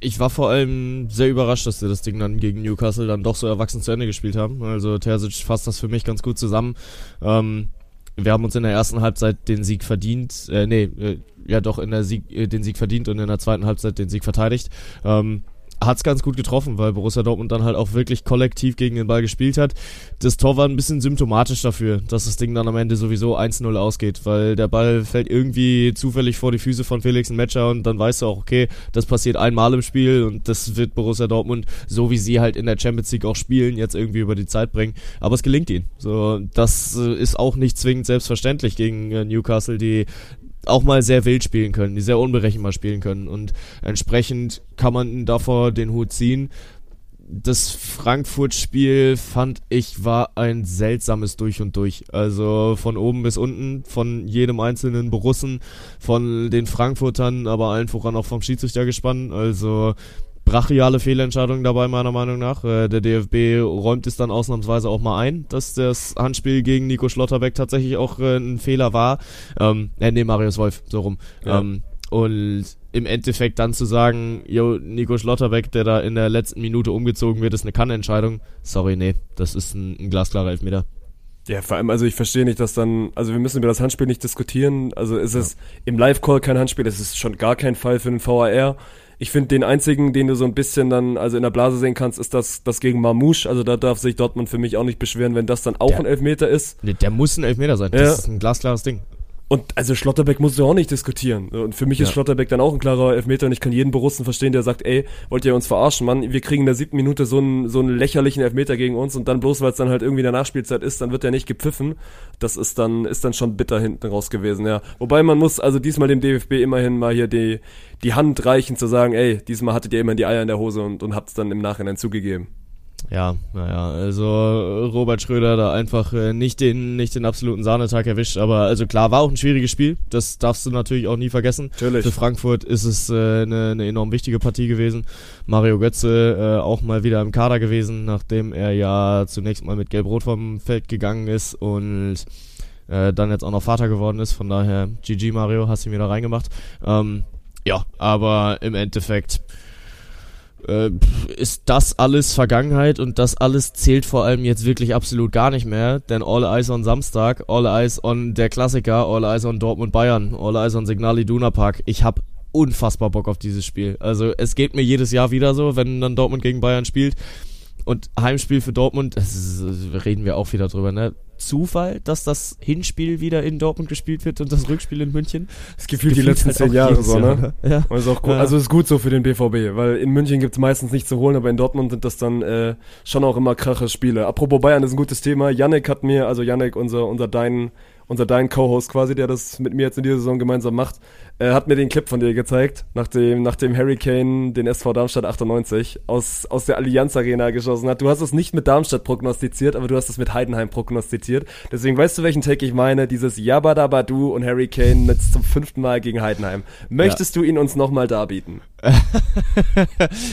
Ich war vor allem sehr überrascht, dass sie das Ding dann gegen Newcastle dann doch so erwachsen zu Ende gespielt haben. Also Terzic fasst das für mich ganz gut zusammen. Ähm, wir haben uns in der ersten Halbzeit den Sieg verdient, äh, nee, äh, ja doch in der Sieg, äh, den Sieg verdient und in der zweiten Halbzeit den Sieg verteidigt. Ähm, hat's ganz gut getroffen, weil Borussia Dortmund dann halt auch wirklich kollektiv gegen den Ball gespielt hat. Das Tor war ein bisschen symptomatisch dafür, dass das Ding dann am Ende sowieso 1-0 ausgeht, weil der Ball fällt irgendwie zufällig vor die Füße von Felix Metscher und dann weißt du auch, okay, das passiert einmal im Spiel und das wird Borussia Dortmund, so wie sie halt in der Champions League auch spielen, jetzt irgendwie über die Zeit bringen. Aber es gelingt ihnen. So, das äh, ist auch nicht zwingend selbstverständlich gegen äh, Newcastle, die auch mal sehr wild spielen können, die sehr unberechenbar spielen können und entsprechend kann man davor den Hut ziehen. Das Frankfurt-Spiel fand ich war ein seltsames Durch und Durch. Also von oben bis unten, von jedem einzelnen Borussen, von den Frankfurtern, aber allen voran auch vom Schiedsrichter gespannt. Also brachiale Fehlentscheidung dabei, meiner Meinung nach. Äh, Der DFB räumt es dann ausnahmsweise auch mal ein, dass das Handspiel gegen Nico Schlotterbeck tatsächlich auch äh, ein Fehler war. Ähm, äh, nee, Marius Wolf, so rum. Ja. Ähm, und im Endeffekt dann zu sagen, jo, Nico Schlotterbeck, der da in der letzten Minute umgezogen wird, ist eine Kannentscheidung. Sorry, nee, das ist ein, ein glasklarer Elfmeter. Ja, vor allem, also ich verstehe nicht, dass dann, also wir müssen über das Handspiel nicht diskutieren. Also ist es im Live-Call kein Handspiel, es ist schon gar kein Fall für den VAR. Ich finde, den einzigen, den du so ein bisschen dann, also in der Blase sehen kannst, ist das, das gegen Mamouche. Also da darf sich Dortmund für mich auch nicht beschweren, wenn das dann auch Der- ein Elfmeter ist. Der muss ein Elfmeter sein. Ja. Das ist ein glasklares Ding. Und also Schlotterbeck musst du auch nicht diskutieren. Und für mich ist Ja. Schlotterbeck dann auch ein klarer Elfmeter und ich kann jeden Borussen verstehen, der sagt, ey, wollt ihr uns verarschen, Mann? Wir kriegen in der siebten Minute so einen, so einen lächerlichen Elfmeter gegen uns und dann bloß, weil es dann halt irgendwie in der Nachspielzeit ist, dann wird der nicht gepfiffen. Das ist dann, ist dann schon bitter hinten raus gewesen, ja. Wobei man muss also diesmal dem DFB immerhin mal hier die, die Hand reichen zu sagen, ey, diesmal hattet ihr immer die Eier in der Hose und, und habt es dann im Nachhinein zugegeben. Ja, naja, also äh, Robert Schröder da einfach äh, nicht den nicht den absoluten Sahnetag erwischt, aber also klar, war auch ein schwieriges Spiel, das darfst du natürlich auch nie vergessen. Natürlich. Für Frankfurt ist es eine äh, ne- ne enorm wichtige Partie gewesen. Mario Götze äh, auch mal wieder im Kader gewesen, nachdem er ja zunächst mal mit Gelb-Rot vom Feld gegangen ist und äh, dann jetzt auch noch Vater geworden ist. Von daher, GG Mario, hast du mir da reingemacht. Ähm, ja, aber im Endeffekt äh, ist das alles Vergangenheit und das alles zählt vor allem jetzt wirklich absolut gar nicht mehr, denn All Eyes on Samstag, All Eyes on der Klassiker, All Eyes on Dortmund Bayern, All Eyes on Signal Iduna Park. Ich hab unfassbar Bock auf dieses Spiel. Also es geht mir jedes Jahr wieder so, wenn dann Dortmund gegen Bayern spielt und Heimspiel für Dortmund, das ist, reden wir auch wieder drüber, ne? Zufall, dass das Hinspiel wieder in Dortmund gespielt wird und das Rückspiel in München? Das gefühlt die letzten halt zehn Jahre so, Jahr, ne? Ja. Und ist auch gut, Ja. also ist gut so für den BVB, weil in München gibt's meistens nichts zu holen, aber in Dortmund sind das dann äh, schon auch immer krache Spiele. Apropos Bayern ist ein gutes Thema. Yannick hat mir, also Yannick, unser, unser dein, unser dein Co-Host quasi, der das mit mir jetzt in dieser Saison gemeinsam macht, äh, hat mir den Clip von dir gezeigt, nachdem, nachdem Harry Kane den SV Darmstadt 98 aus, aus der Allianz Arena geschossen hat. Du hast es nicht mit Darmstadt prognostiziert, aber du hast es mit Heidenheim prognostiziert. Deswegen weißt du, welchen Take ich meine? Dieses Yabadabadu und Harry Kane jetzt zum fünften Mal gegen Heidenheim. Möchtest du ihn uns nochmal darbieten?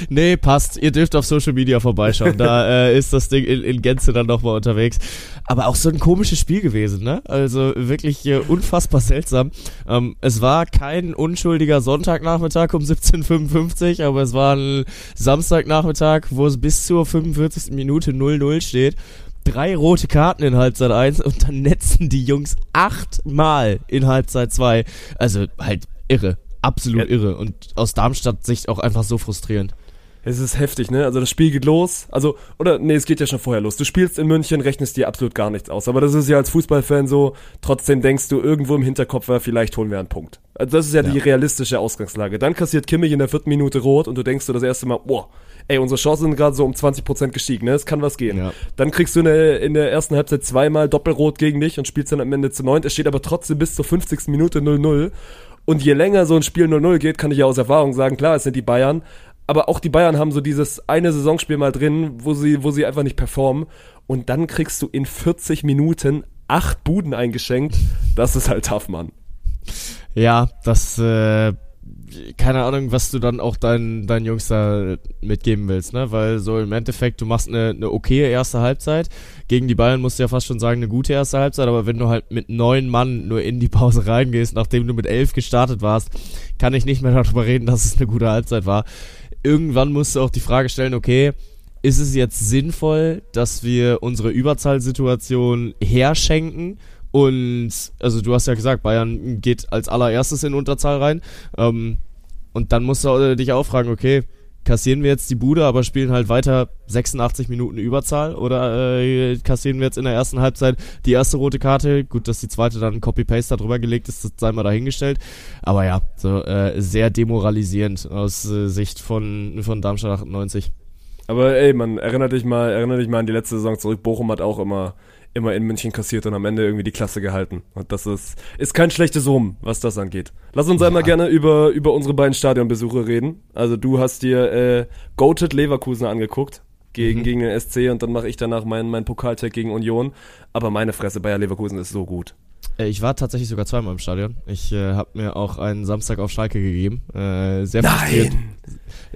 nee, passt. Ihr dürft auf Social Media vorbeischauen. Da äh, ist das Ding in, in Gänze dann nochmal unterwegs. Aber auch so ein komisches Spiel gewesen, ne? Also wirklich äh, unfassbar seltsam. Ähm, es war kein unschuldiger Sonntagnachmittag um 17.55, aber es war ein Samstagnachmittag, wo es bis zur 45. Minute 0-0 steht. Drei rote Karten in Halbzeit 1 und dann netzen die Jungs achtmal in Halbzeit 2. Also halt irre. Absolut Ja. irre. Und aus Darmstadt-Sicht auch einfach so frustrierend. Es ist heftig, ne? Also das Spiel geht los. Also, oder nee, es geht ja schon vorher los. Du spielst in München, rechnest dir absolut gar nichts aus. Aber das ist ja als Fußballfan so, trotzdem denkst du irgendwo im Hinterkopf, ja, vielleicht holen wir einen Punkt. Also das ist ja, die Ja. realistische Ausgangslage. Dann kassiert Kimmich in der vierten Minute rot und du denkst so das erste Mal, boah, ey, unsere Chancen sind gerade so um 20% gestiegen, ne? Es kann was gehen. Ja. Dann kriegst du in der, in der ersten Halbzeit zweimal Doppelrot gegen dich und spielst dann am Ende zu neunt. Es steht aber trotzdem bis zur 50. Minute 0-0. Und je länger so ein Spiel 0-0 geht, kann ich ja aus Erfahrung sagen, klar, es sind die Bayern, aber auch die Bayern haben so dieses eine Saisonspiel mal drin, wo sie, wo sie einfach nicht performen. Und dann kriegst du in 40 Minuten acht Buden eingeschenkt. Das ist halt tough, Mann. Ja, das, äh, keine Ahnung, was du dann auch deinen, deinen Jungs da mitgeben willst, ne? Weil so im Endeffekt, du machst eine, eine okaye erste Halbzeit. Gegen die Bayern musst du ja fast schon sagen, eine gute erste Halbzeit, aber wenn du halt mit neun Mann nur in die Pause reingehst, nachdem du mit elf gestartet warst, kann ich nicht mehr darüber reden, dass es eine gute Halbzeit war. Irgendwann musst du auch die Frage stellen, okay, ist es jetzt sinnvoll, dass wir unsere Überzahlsituation herschenken? Und, also du hast ja gesagt, Bayern geht als allererstes in Unterzahl rein. Ähm, und dann musst du äh, dich auch fragen, okay, kassieren wir jetzt die Bude, aber spielen halt weiter 86 Minuten Überzahl? Oder äh, kassieren wir jetzt in der ersten Halbzeit die erste rote Karte? Gut, dass die zweite dann Copy-Paste da drüber gelegt ist, das sei mal dahingestellt. Aber ja, so äh, sehr demoralisierend aus äh, Sicht von, von Darmstadt 98. Aber ey, man, erinnert dich mal, erinnert dich mal an die letzte Saison zurück. Bochum hat auch immer, immer in München kassiert und am Ende irgendwie die Klasse gehalten. Und das ist, ist kein schlechtes Ruhm, was das angeht. Lass uns einmal gerne über, über unsere beiden Stadionbesuche reden. Also du hast dir äh, Goated Leverkusen angeguckt gegen, gegen den SC und dann mache ich danach meinen mein Pokaltag gegen Union. Aber meine Fresse, Bayer Leverkusen ist so gut. Äh, Ich war tatsächlich sogar zweimal im Stadion. Ich äh, habe mir auch einen Samstag auf Schalke gegeben. Äh, sehr frustriert.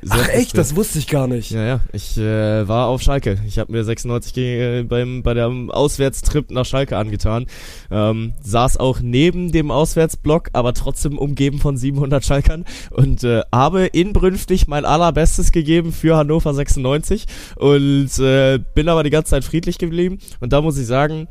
Sehr Ach echt, frustriert. das wusste ich gar nicht. Ja, ja, ich äh, war auf Schalke. Ich habe mir 96 gegen, äh, beim bei der Auswärtstrip nach Schalke angetan. Ähm, saß auch neben dem Auswärtsblock, aber trotzdem umgeben von 700 Schalkern und äh, habe inbrünstig mein allerbestes gegeben für Hannover 96 und äh, bin aber die ganze Zeit friedlich geblieben. Und da muss ich sagen,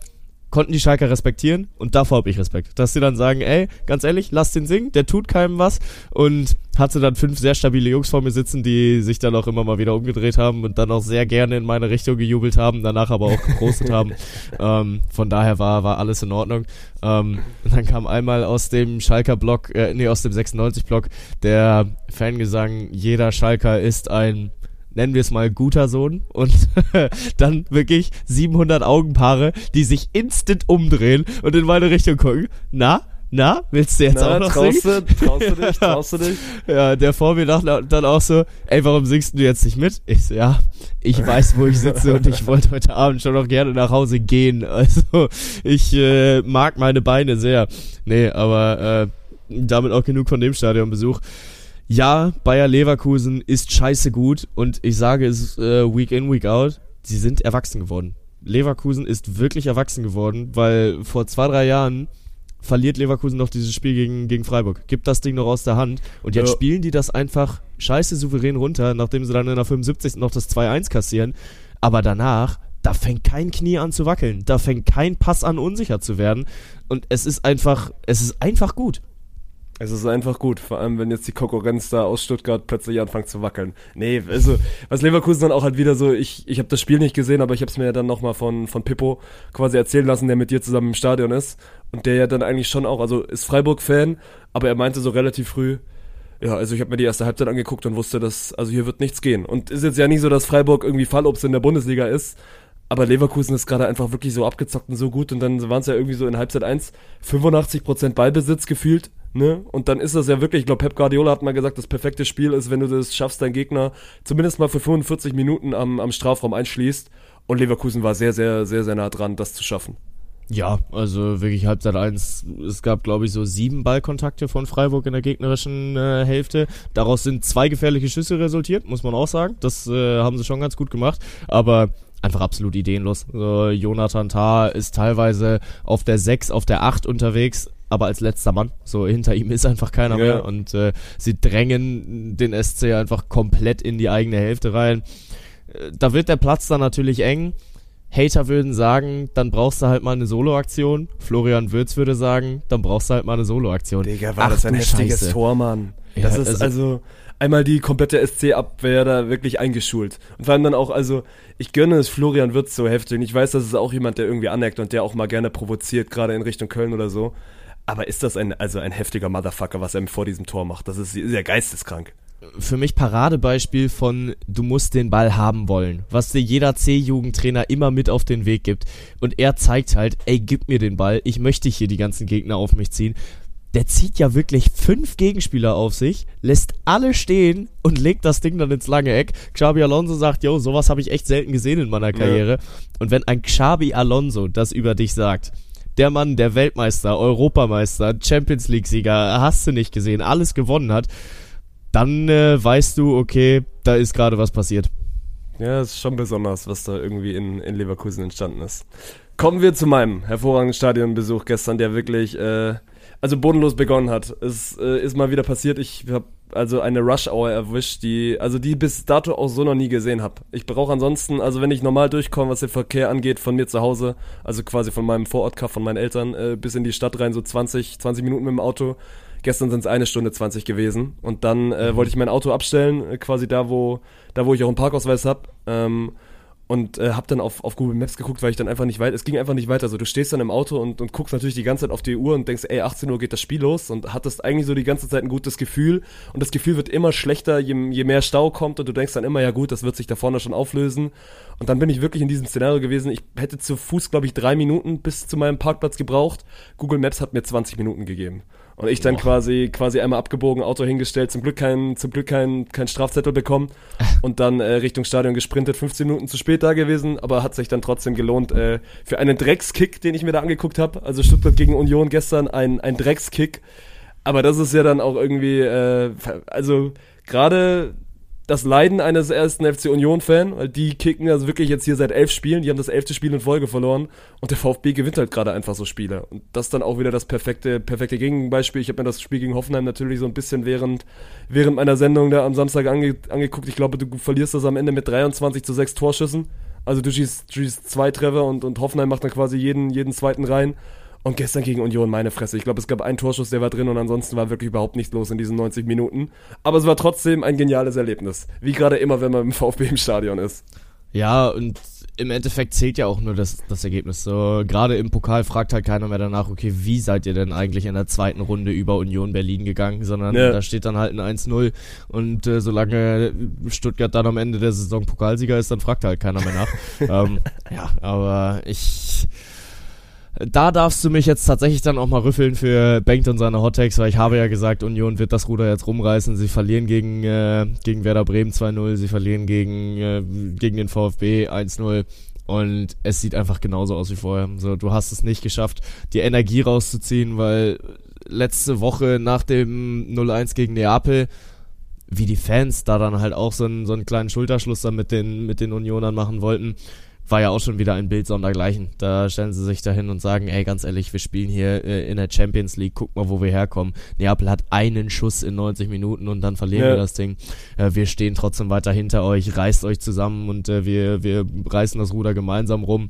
konnten die Schalker respektieren und davor habe ich Respekt. Dass sie dann sagen, ey, ganz ehrlich, lass den singen, der tut keinem was und hatte dann fünf sehr stabile Jungs vor mir sitzen, die sich dann auch immer mal wieder umgedreht haben und dann auch sehr gerne in meine Richtung gejubelt haben, danach aber auch geprostet haben. Ähm, von daher war, war alles in Ordnung. Ähm, und dann kam einmal aus dem Schalker Block, äh, nee, aus dem 96 Block der Fangesang, jeder Schalker ist ein nennen wir es mal guter Sohn und dann wirklich 700 Augenpaare, die sich instant umdrehen und in meine Richtung gucken. Na, na, willst du jetzt Na, auch noch traust singen? Du, traust du dich, traust du dich? Ja, der vor mir dachte dann auch so, ey, warum singst du jetzt nicht mit? Ich so, ja, ich weiß, wo ich sitze und ich wollte heute Abend schon noch gerne nach Hause gehen. Also, ich äh, mag meine Beine sehr. Nee, aber äh, damit auch genug von dem Stadionbesuch. Ja, Bayer Leverkusen ist scheiße gut und ich sage es äh, Week in, Week out, sie sind erwachsen geworden. Leverkusen ist wirklich erwachsen geworden, weil vor zwei, drei Jahren verliert Leverkusen noch dieses Spiel gegen, gegen Freiburg. Gibt das Ding noch aus der Hand. Und jetzt Ja. spielen die das einfach scheiße souverän runter, nachdem sie dann in der 75. noch das 2-1 kassieren. Aber danach, da fängt kein Knie an zu wackeln. Da fängt kein Pass an unsicher zu werden. Und es ist einfach, es ist einfach gut. Es ist einfach gut, vor allem wenn jetzt die Konkurrenz da aus Stuttgart plötzlich anfängt zu wackeln. Nee, also was Leverkusen dann auch halt wieder so, ich, ich habe das Spiel nicht gesehen, aber ich habe es mir ja dann nochmal von, von Pippo quasi erzählen lassen, der mit dir zusammen im Stadion ist und der ja dann eigentlich schon auch, also ist Freiburg-Fan, aber er meinte so relativ früh, ja, also ich habe mir die erste Halbzeit angeguckt und wusste, dass, also hier wird nichts gehen. Und ist jetzt ja nicht so, dass Freiburg irgendwie Fallobst in der Bundesliga ist, aber Leverkusen ist gerade einfach wirklich so abgezockt und so gut und dann waren es ja irgendwie so in Halbzeit 1 85% Ballbesitz gefühlt, ne? Und dann ist das ja wirklich, ich glaube Pep Guardiola hat mal gesagt, das perfekte Spiel ist, wenn du das schaffst, deinen Gegner zumindest mal für 45 Minuten am, am Strafraum einschließt und Leverkusen war sehr, sehr, sehr, sehr nah dran, das zu schaffen. Ja, also wirklich Halbzeit 1. Es gab, glaube ich, so sieben Ballkontakte von Freiburg in der gegnerischen äh, Hälfte. Daraus sind zwei gefährliche Schüsse resultiert, muss man auch sagen. Das äh, haben sie schon ganz gut gemacht. Aber einfach absolut ideenlos. So, Jonathan Tah ist teilweise auf der 6, auf der 8 unterwegs, aber als letzter Mann. So hinter ihm ist einfach keiner Ja. mehr. Und äh, sie drängen den SC einfach komplett in die eigene Hälfte rein. Äh, Da wird der Platz dann natürlich eng. Hater würden sagen, dann brauchst du halt mal eine Soloaktion. Florian Würz würde sagen, dann brauchst du halt mal eine Soloaktion. Digga, war Ach das ein heftiges Scheiße. Tor, Mann. Ja, Das ist also- also, einmal die komplette SC-Abwehr da wirklich eingeschult. Und vor allem dann auch, also ich gönne es Florian Wirtz so heftig. Und ich weiß, das ist auch jemand, der irgendwie aneckt und der auch mal gerne provoziert, gerade in Richtung Köln oder so. Aber ist das ein, also ein heftiger Motherfucker, was er vor diesem Tor macht? Das ist sehr geisteskrank. Für mich Paradebeispiel von du musst den Ball haben wollen, was dir jeder C-Jugendtrainer immer mit auf den Weg gibt. Und er zeigt halt, ey, gib mir den Ball, ich möchte hier die ganzen Gegner auf mich ziehen. Der zieht ja wirklich fünf Gegenspieler auf sich, lässt alle stehen und legt das Ding dann ins lange Eck. Xabi Alonso sagt, yo, sowas habe ich echt selten gesehen in meiner Karriere. Und wenn ein Xabi Alonso das über dich sagt, der Mann, der Weltmeister, Europameister, Champions League-Sieger, hast du nicht gesehen, alles gewonnen hat, dann äh, weißt du, okay, da ist gerade was passiert. Ja, ist schon besonders, was da irgendwie in, in Leverkusen entstanden ist. Kommen wir zu meinem hervorragenden Stadionbesuch gestern, der wirklich, äh, also bodenlos begonnen hat. Es äh, ist mal wieder passiert, ich habe also eine Rush-Hour erwischt, die, also die bis dato auch so noch nie gesehen habe. Ich brauche ansonsten, also wenn ich normal durchkomme, was den Verkehr angeht, von mir zu Hause, also quasi von meinem Vorortkaff von meinen Eltern, äh, bis in die Stadt rein, so 20, 20 Minuten mit dem Auto. Gestern sind es eine Stunde 20 gewesen. Und dann äh, wollte ich mein Auto abstellen, äh, quasi da, wo, da, wo ich auch einen Parkausweis habe. Ähm, und äh, habe dann auf, auf Google Maps geguckt, weil ich dann einfach nicht weiter, es ging einfach nicht weiter. Also du stehst dann im Auto und, und guckst natürlich die ganze Zeit auf die Uhr und denkst, ey, 18 Uhr geht das Spiel los und hattest eigentlich so die ganze Zeit ein gutes Gefühl und das Gefühl wird immer schlechter, je, je mehr Stau kommt und du denkst dann immer, ja gut, das wird sich da vorne schon auflösen. Und dann bin ich wirklich in diesem Szenario gewesen. Ich hätte zu Fuß, glaube ich, drei Minuten bis zu meinem Parkplatz gebraucht. Google Maps hat mir 20 Minuten gegeben. Und ich dann quasi, quasi einmal abgebogen, Auto hingestellt, zum Glück kein, zum Glück kein, kein Strafzettel bekommen und dann äh, Richtung Stadion gesprintet, 15 Minuten zu spät da gewesen, aber hat sich dann trotzdem gelohnt äh, für einen Dreckskick, den ich mir da angeguckt habe. Also Stuttgart gegen Union gestern ein, ein Dreckskick. Aber das ist ja dann auch irgendwie, äh, also gerade das Leiden eines ersten FC Union-Fan, weil die kicken also wirklich jetzt hier seit elf Spielen, die haben das elfte Spiel in Folge verloren und der VfB gewinnt halt gerade einfach so Spiele. Und das ist dann auch wieder das perfekte, perfekte Gegenbeispiel. Ich habe mir das Spiel gegen Hoffenheim natürlich so ein bisschen während, während meiner Sendung da am Samstag ange, angeguckt. Ich glaube, du verlierst das am Ende mit 23 zu 6 Torschüssen. Also du schießt, schießt zwei Treffer und, und Hoffenheim macht dann quasi jeden, jeden zweiten rein. Und gestern gegen Union, meine Fresse. Ich glaube, es gab einen Torschuss, der war drin und ansonsten war wirklich überhaupt nichts los in diesen 90 Minuten. Aber es war trotzdem ein geniales Erlebnis. Wie gerade immer, wenn man im VfB im Stadion ist. Ja, und im Endeffekt zählt ja auch nur das, das Ergebnis. So, gerade im Pokal fragt halt keiner mehr danach, okay, wie seid ihr denn eigentlich in der zweiten Runde über Union Berlin gegangen, sondern ja. da steht dann halt ein 1-0 und äh, solange Stuttgart dann am Ende der Saison Pokalsieger ist, dann fragt halt keiner mehr nach. ähm, ja, aber ich da darfst du mich jetzt tatsächlich dann auch mal rüffeln für Bengt und seine Hottakes, weil ich habe ja gesagt, Union wird das Ruder jetzt rumreißen. Sie verlieren gegen, äh, gegen Werder Bremen 2-0, sie verlieren gegen, äh, gegen den VfB 1-0 und es sieht einfach genauso aus wie vorher. So, du hast es nicht geschafft, die Energie rauszuziehen, weil letzte Woche nach dem 0-1 gegen Neapel wie die Fans da dann halt auch so einen, so einen kleinen Schulterschluss dann mit den, mit den Unionern machen wollten war ja auch schon wieder ein Bild sondergleichen. Da stellen sie sich dahin und sagen, ey, ganz ehrlich, wir spielen hier äh, in der Champions League, guck mal, wo wir herkommen. Neapel hat einen Schuss in 90 Minuten und dann verlieren ja. wir das Ding. Äh, wir stehen trotzdem weiter hinter euch, reißt euch zusammen und äh, wir, wir reißen das Ruder gemeinsam rum.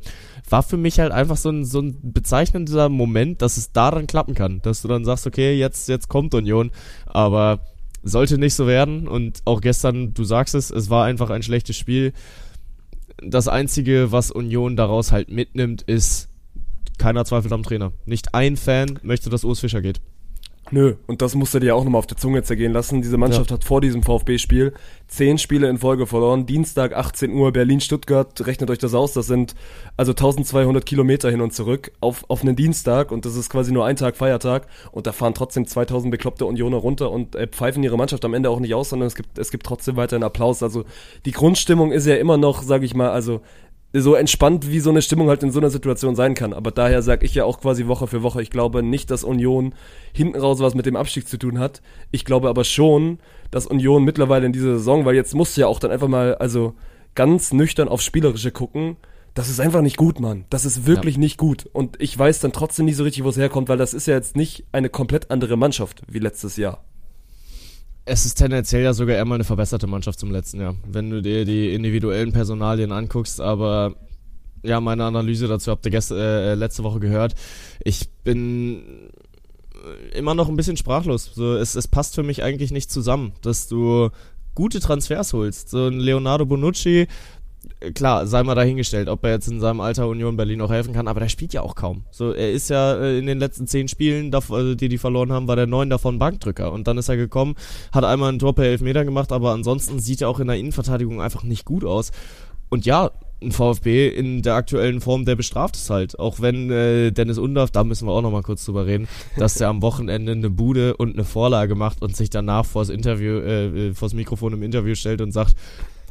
War für mich halt einfach so ein, so ein bezeichnender Moment, dass es daran klappen kann. Dass du dann sagst, okay, jetzt, jetzt kommt Union, aber sollte nicht so werden und auch gestern, du sagst es, es war einfach ein schlechtes Spiel das Einzige, was Union daraus halt mitnimmt, ist, keiner zweifelt am Trainer. Nicht ein Fan möchte, dass Urs Fischer geht. Nö, und das musst du dir auch nochmal auf der Zunge zergehen lassen. Diese Mannschaft ja. hat vor diesem VfB-Spiel zehn Spiele in Folge verloren. Dienstag 18 Uhr Berlin-Stuttgart, rechnet euch das aus, das sind also 1200 Kilometer hin und zurück auf, auf einen Dienstag und das ist quasi nur ein Tag Feiertag und da fahren trotzdem 2000 bekloppte Unioner runter und äh, pfeifen ihre Mannschaft am Ende auch nicht aus, sondern es gibt, es gibt trotzdem weiterhin Applaus. Also die Grundstimmung ist ja immer noch, sag ich mal, also so entspannt, wie so eine Stimmung halt in so einer Situation sein kann. Aber daher sage ich ja auch quasi Woche für Woche, ich glaube nicht, dass Union hinten raus was mit dem Abstieg zu tun hat. Ich glaube aber schon, dass Union mittlerweile in dieser Saison, weil jetzt musst du ja auch dann einfach mal, also ganz nüchtern aufs Spielerische gucken, das ist einfach nicht gut, Mann. Das ist wirklich ja. nicht gut. Und ich weiß dann trotzdem nicht so richtig, wo es herkommt, weil das ist ja jetzt nicht eine komplett andere Mannschaft wie letztes Jahr es ist tendenziell ja sogar eher mal eine verbesserte Mannschaft zum letzten Jahr, wenn du dir die individuellen Personalien anguckst, aber ja, meine Analyse dazu habt ihr gest äh, letzte Woche gehört. Ich bin immer noch ein bisschen sprachlos. So, es, es passt für mich eigentlich nicht zusammen, dass du gute Transfers holst. So ein Leonardo Bonucci, klar, sei mal dahingestellt, ob er jetzt in seinem Alter Union Berlin noch helfen kann, aber der spielt ja auch kaum. So, er ist ja äh, in den letzten zehn Spielen, also die die verloren haben, war der neun davon Bankdrücker. Und dann ist er gekommen, hat einmal einen Tor per Elfmeter gemacht, aber ansonsten sieht er auch in der Innenverteidigung einfach nicht gut aus. Und ja, ein VfB in der aktuellen Form, der bestraft es halt. Auch wenn äh, Dennis Undaff, da müssen wir auch nochmal kurz drüber reden, dass der am Wochenende eine Bude und eine Vorlage macht und sich danach vors Interview, äh, äh vors Mikrofon im Interview stellt und sagt,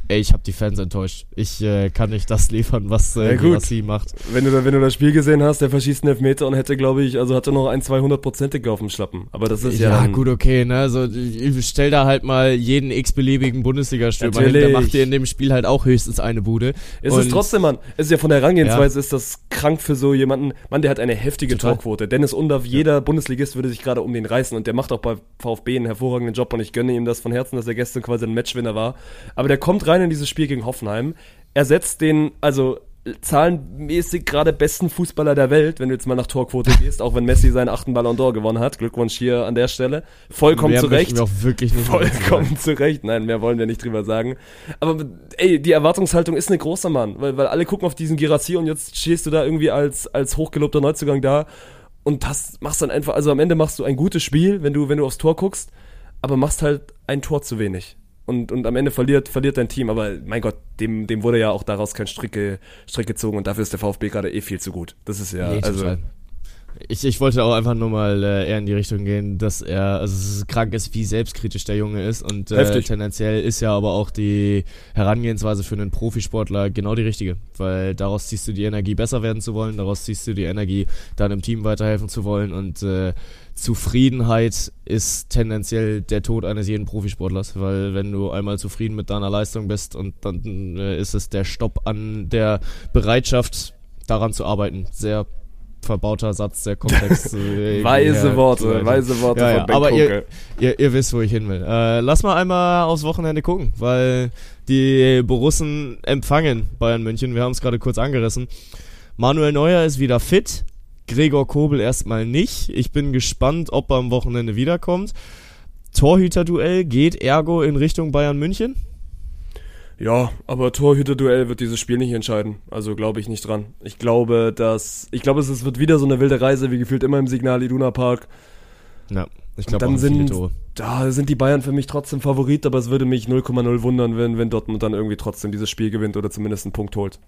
ey, ich habe die Fans enttäuscht. Ich äh, kann nicht das liefern, was, äh, ja, macht. Wenn du, wenn du das Spiel gesehen hast, der verschießt einen Elfmeter und hätte, glaube ich, also hatte noch ein 200-prozentiger auf dem Schlappen. Aber das ist ja. Ja, gut, okay, ne? Also, ich stell da halt mal jeden x-beliebigen Bundesliga-Stürmer hin, der macht dir in dem Spiel halt auch höchstens eine Bude. Es ist trotzdem, Mann, es ist ja von der Herangehensweise, ja. ist das krank für so jemanden. Mann, der hat eine heftige Total. Torquote. Dennis Undav, jeder ja. Bundesligist würde sich gerade um den reißen und der macht auch bei VfB einen hervorragenden Job und ich gönne ihm das von Herzen, dass er gestern quasi ein Matchwinner war. Aber der kommt rein in dieses Spiel gegen Hoffenheim Hoffenheim, ersetzt den, also zahlenmäßig gerade besten Fußballer der Welt, wenn du jetzt mal nach Torquote gehst, auch wenn Messi seinen achten Ballon d'Or gewonnen hat. Glückwunsch hier an der Stelle. Vollkommen mehr zurecht. Wir auch wirklich nicht Vollkommen zurecht. Nein, mehr wollen wir nicht drüber sagen. Aber ey, die Erwartungshaltung ist eine große Mann, weil, weil alle gucken auf diesen Girassi und jetzt stehst du da irgendwie als, als hochgelobter Neuzugang da und hast, machst dann einfach, also am Ende machst du ein gutes Spiel, wenn du, wenn du aufs Tor guckst, aber machst halt ein Tor zu wenig und, und am Ende verliert, verliert dein Team. Aber mein Gott, dem, dem wurde ja auch daraus kein Strick, Strick gezogen und dafür ist der VfB gerade eh viel zu gut. Das ist ja, nee, also. Total. Ich, ich wollte auch einfach nur mal äh, eher in die Richtung gehen, dass er, also es ist krank ist, wie selbstkritisch der Junge ist und äh, tendenziell ist ja aber auch die Herangehensweise für einen Profisportler genau die richtige, weil daraus ziehst du die Energie, besser werden zu wollen, daraus ziehst du die Energie, deinem Team weiterhelfen zu wollen und äh, Zufriedenheit ist tendenziell der Tod eines jeden Profisportlers, weil wenn du einmal zufrieden mit deiner Leistung bist und dann äh, ist es der Stopp an der Bereitschaft daran zu arbeiten. Sehr verbauter Satz, sehr komplex. äh, Weise Worte, weise Worte ja, von ja. Ben Aber ihr, ihr, ihr wisst, wo ich hin will. Äh, lass mal einmal aufs Wochenende gucken, weil die Borussen empfangen Bayern München. Wir haben es gerade kurz angerissen. Manuel Neuer ist wieder fit. Gregor Kobel erstmal nicht. Ich bin gespannt, ob er am Wochenende wiederkommt. Torhüterduell geht ergo in Richtung Bayern München. Ja, aber Torhüter-Duell wird dieses Spiel nicht entscheiden. Also glaube ich nicht dran. Ich glaube, dass. Ich glaube, es wird wieder so eine wilde Reise, wie gefühlt immer im Signal Iduna Park. Ja, ich glaube dann sind, da sind die Bayern für mich trotzdem Favorit, aber es würde mich 0,0 wundern, wenn, wenn Dortmund dann irgendwie trotzdem dieses Spiel gewinnt oder zumindest einen Punkt holt.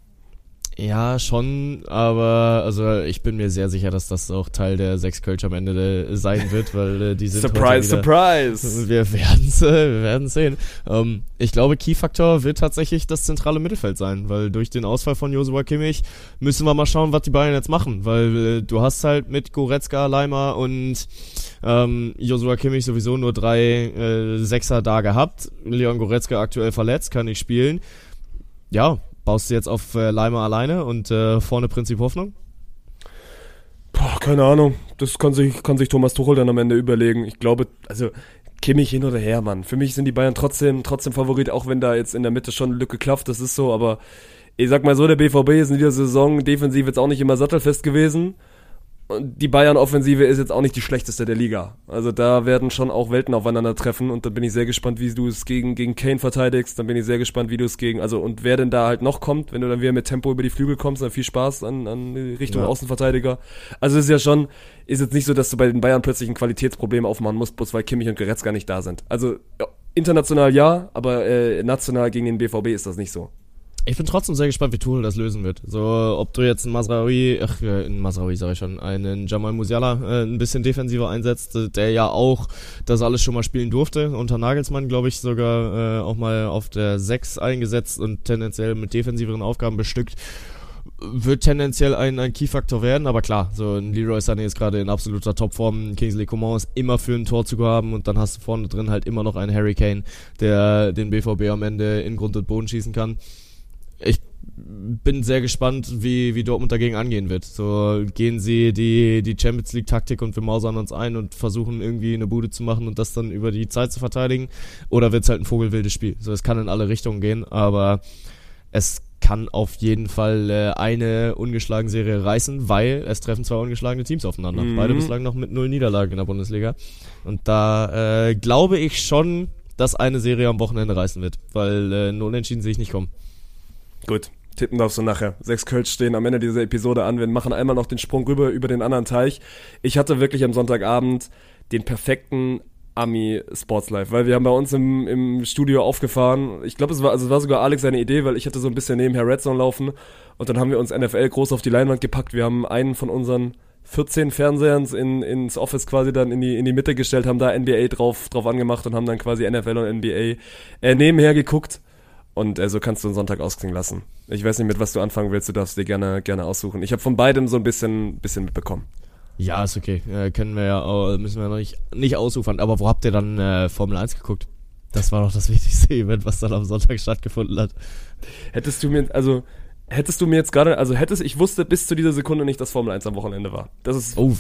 Ja, schon, aber also ich bin mir sehr sicher, dass das auch Teil der sechs Kölsch am Ende äh, sein wird, weil äh, die sind Surprise, surprise! Wir werden's, äh, wir werden sehen. Ähm, ich glaube, Key-Faktor wird tatsächlich das zentrale Mittelfeld sein, weil durch den Ausfall von Joshua Kimmich müssen wir mal schauen, was die Bayern jetzt machen, weil äh, du hast halt mit Goretzka, Leimer und ähm, Joshua Kimmich sowieso nur drei äh, Sechser da gehabt. Leon Goretzka aktuell verletzt, kann nicht spielen. Ja, baust du jetzt auf äh, Leimer alleine und äh, vorne Prinzip Hoffnung? Boah, keine Ahnung. Das kann sich, kann sich Thomas Tuchel dann am Ende überlegen. Ich glaube, also Kimmich hin oder her, Mann. Für mich sind die Bayern trotzdem, trotzdem Favorit, auch wenn da jetzt in der Mitte schon eine Lücke klafft, das ist so, aber ich sag mal so, der BVB ist in dieser Saison defensiv jetzt auch nicht immer sattelfest gewesen. Die Bayern-Offensive ist jetzt auch nicht die schlechteste der Liga. Also da werden schon auch Welten aufeinandertreffen und dann bin ich sehr gespannt, wie du es gegen, gegen Kane verteidigst. Dann bin ich sehr gespannt, wie du es gegen, also und wer denn da halt noch kommt, wenn du dann wieder mit Tempo über die Flügel kommst, dann viel Spaß an, an Richtung Ja. Außenverteidiger. Also es ist ja schon, ist jetzt nicht so, dass du bei den Bayern plötzlich ein Qualitätsproblem aufmachen musst, bloß weil Kimmich und Goretzka nicht da sind. Also ja, international ja, aber äh, national gegen den BVB ist das nicht so. Ich bin trotzdem sehr gespannt, wie Tuchel das lösen wird. So, ob du jetzt einen Masraoui, ach, äh, einen Masraoui sag ich schon, einen Jamal Musiala äh, ein bisschen defensiver einsetzt, äh, der ja auch das alles schon mal spielen durfte. Unter Nagelsmann, glaube ich, sogar äh, auch mal auf der 6 eingesetzt und tendenziell mit defensiveren Aufgaben bestückt. Wird tendenziell ein, ein Key-Faktor werden, aber klar, so ein Leroy Sané ist gerade in absoluter Topform, Kingsley Coman ist immer für ein Tor zu haben und dann hast du vorne drin halt immer noch einen Harry Kane, der den BVB am Ende in Grund und Boden schießen kann ich bin sehr gespannt, wie, wie Dortmund dagegen angehen wird. So gehen sie die, die Champions League Taktik und wir mausern uns ein und versuchen irgendwie eine Bude zu machen und das dann über die Zeit zu verteidigen. Oder wird es halt ein vogelwildes Spiel. So, es kann in alle Richtungen gehen, aber es kann auf jeden Fall äh, eine ungeschlagene Serie reißen, weil es treffen zwei ungeschlagene Teams aufeinander. Mhm. Beide bislang noch mit null Niederlagen in der Bundesliga. Und da äh, glaube ich schon, dass eine Serie am Wochenende reißen wird, weil äh, ein Unentschieden sehe ich nicht kommen. Gut, tippen darfst du nachher. Sechs Kölsch stehen am Ende dieser Episode an. Wir machen einmal noch den Sprung rüber über den anderen Teich. Ich hatte wirklich am Sonntagabend den perfekten Ami Sports Life, weil wir haben bei uns im, im Studio aufgefahren. Ich glaube, es war, also es war sogar Alex seine Idee, weil ich hatte so ein bisschen nebenher Red Zone laufen und dann haben wir uns NFL groß auf die Leinwand gepackt. Wir haben einen von unseren 14 Fernsehern in, ins Office quasi dann in die, in die Mitte gestellt, haben da NBA drauf, drauf angemacht und haben dann quasi NFL und NBA äh, nebenher geguckt. Und äh, so kannst du einen Sonntag ausklingen lassen. Ich weiß nicht, mit was du anfangen willst, du darfst dir gerne, gerne aussuchen. Ich habe von beidem so ein bisschen, bisschen mitbekommen. Ja, ist okay. Äh, können wir ja, auch- müssen wir noch nicht, nicht ausufern. Aber wo habt ihr dann äh, Formel 1 geguckt? Das war doch das wichtigste Event, was dann am Sonntag stattgefunden hat. Hättest du mir, also, hättest du mir jetzt gerade, also hättest, ich wusste bis zu dieser Sekunde nicht, dass Formel 1 am Wochenende war. Das ist, Oh,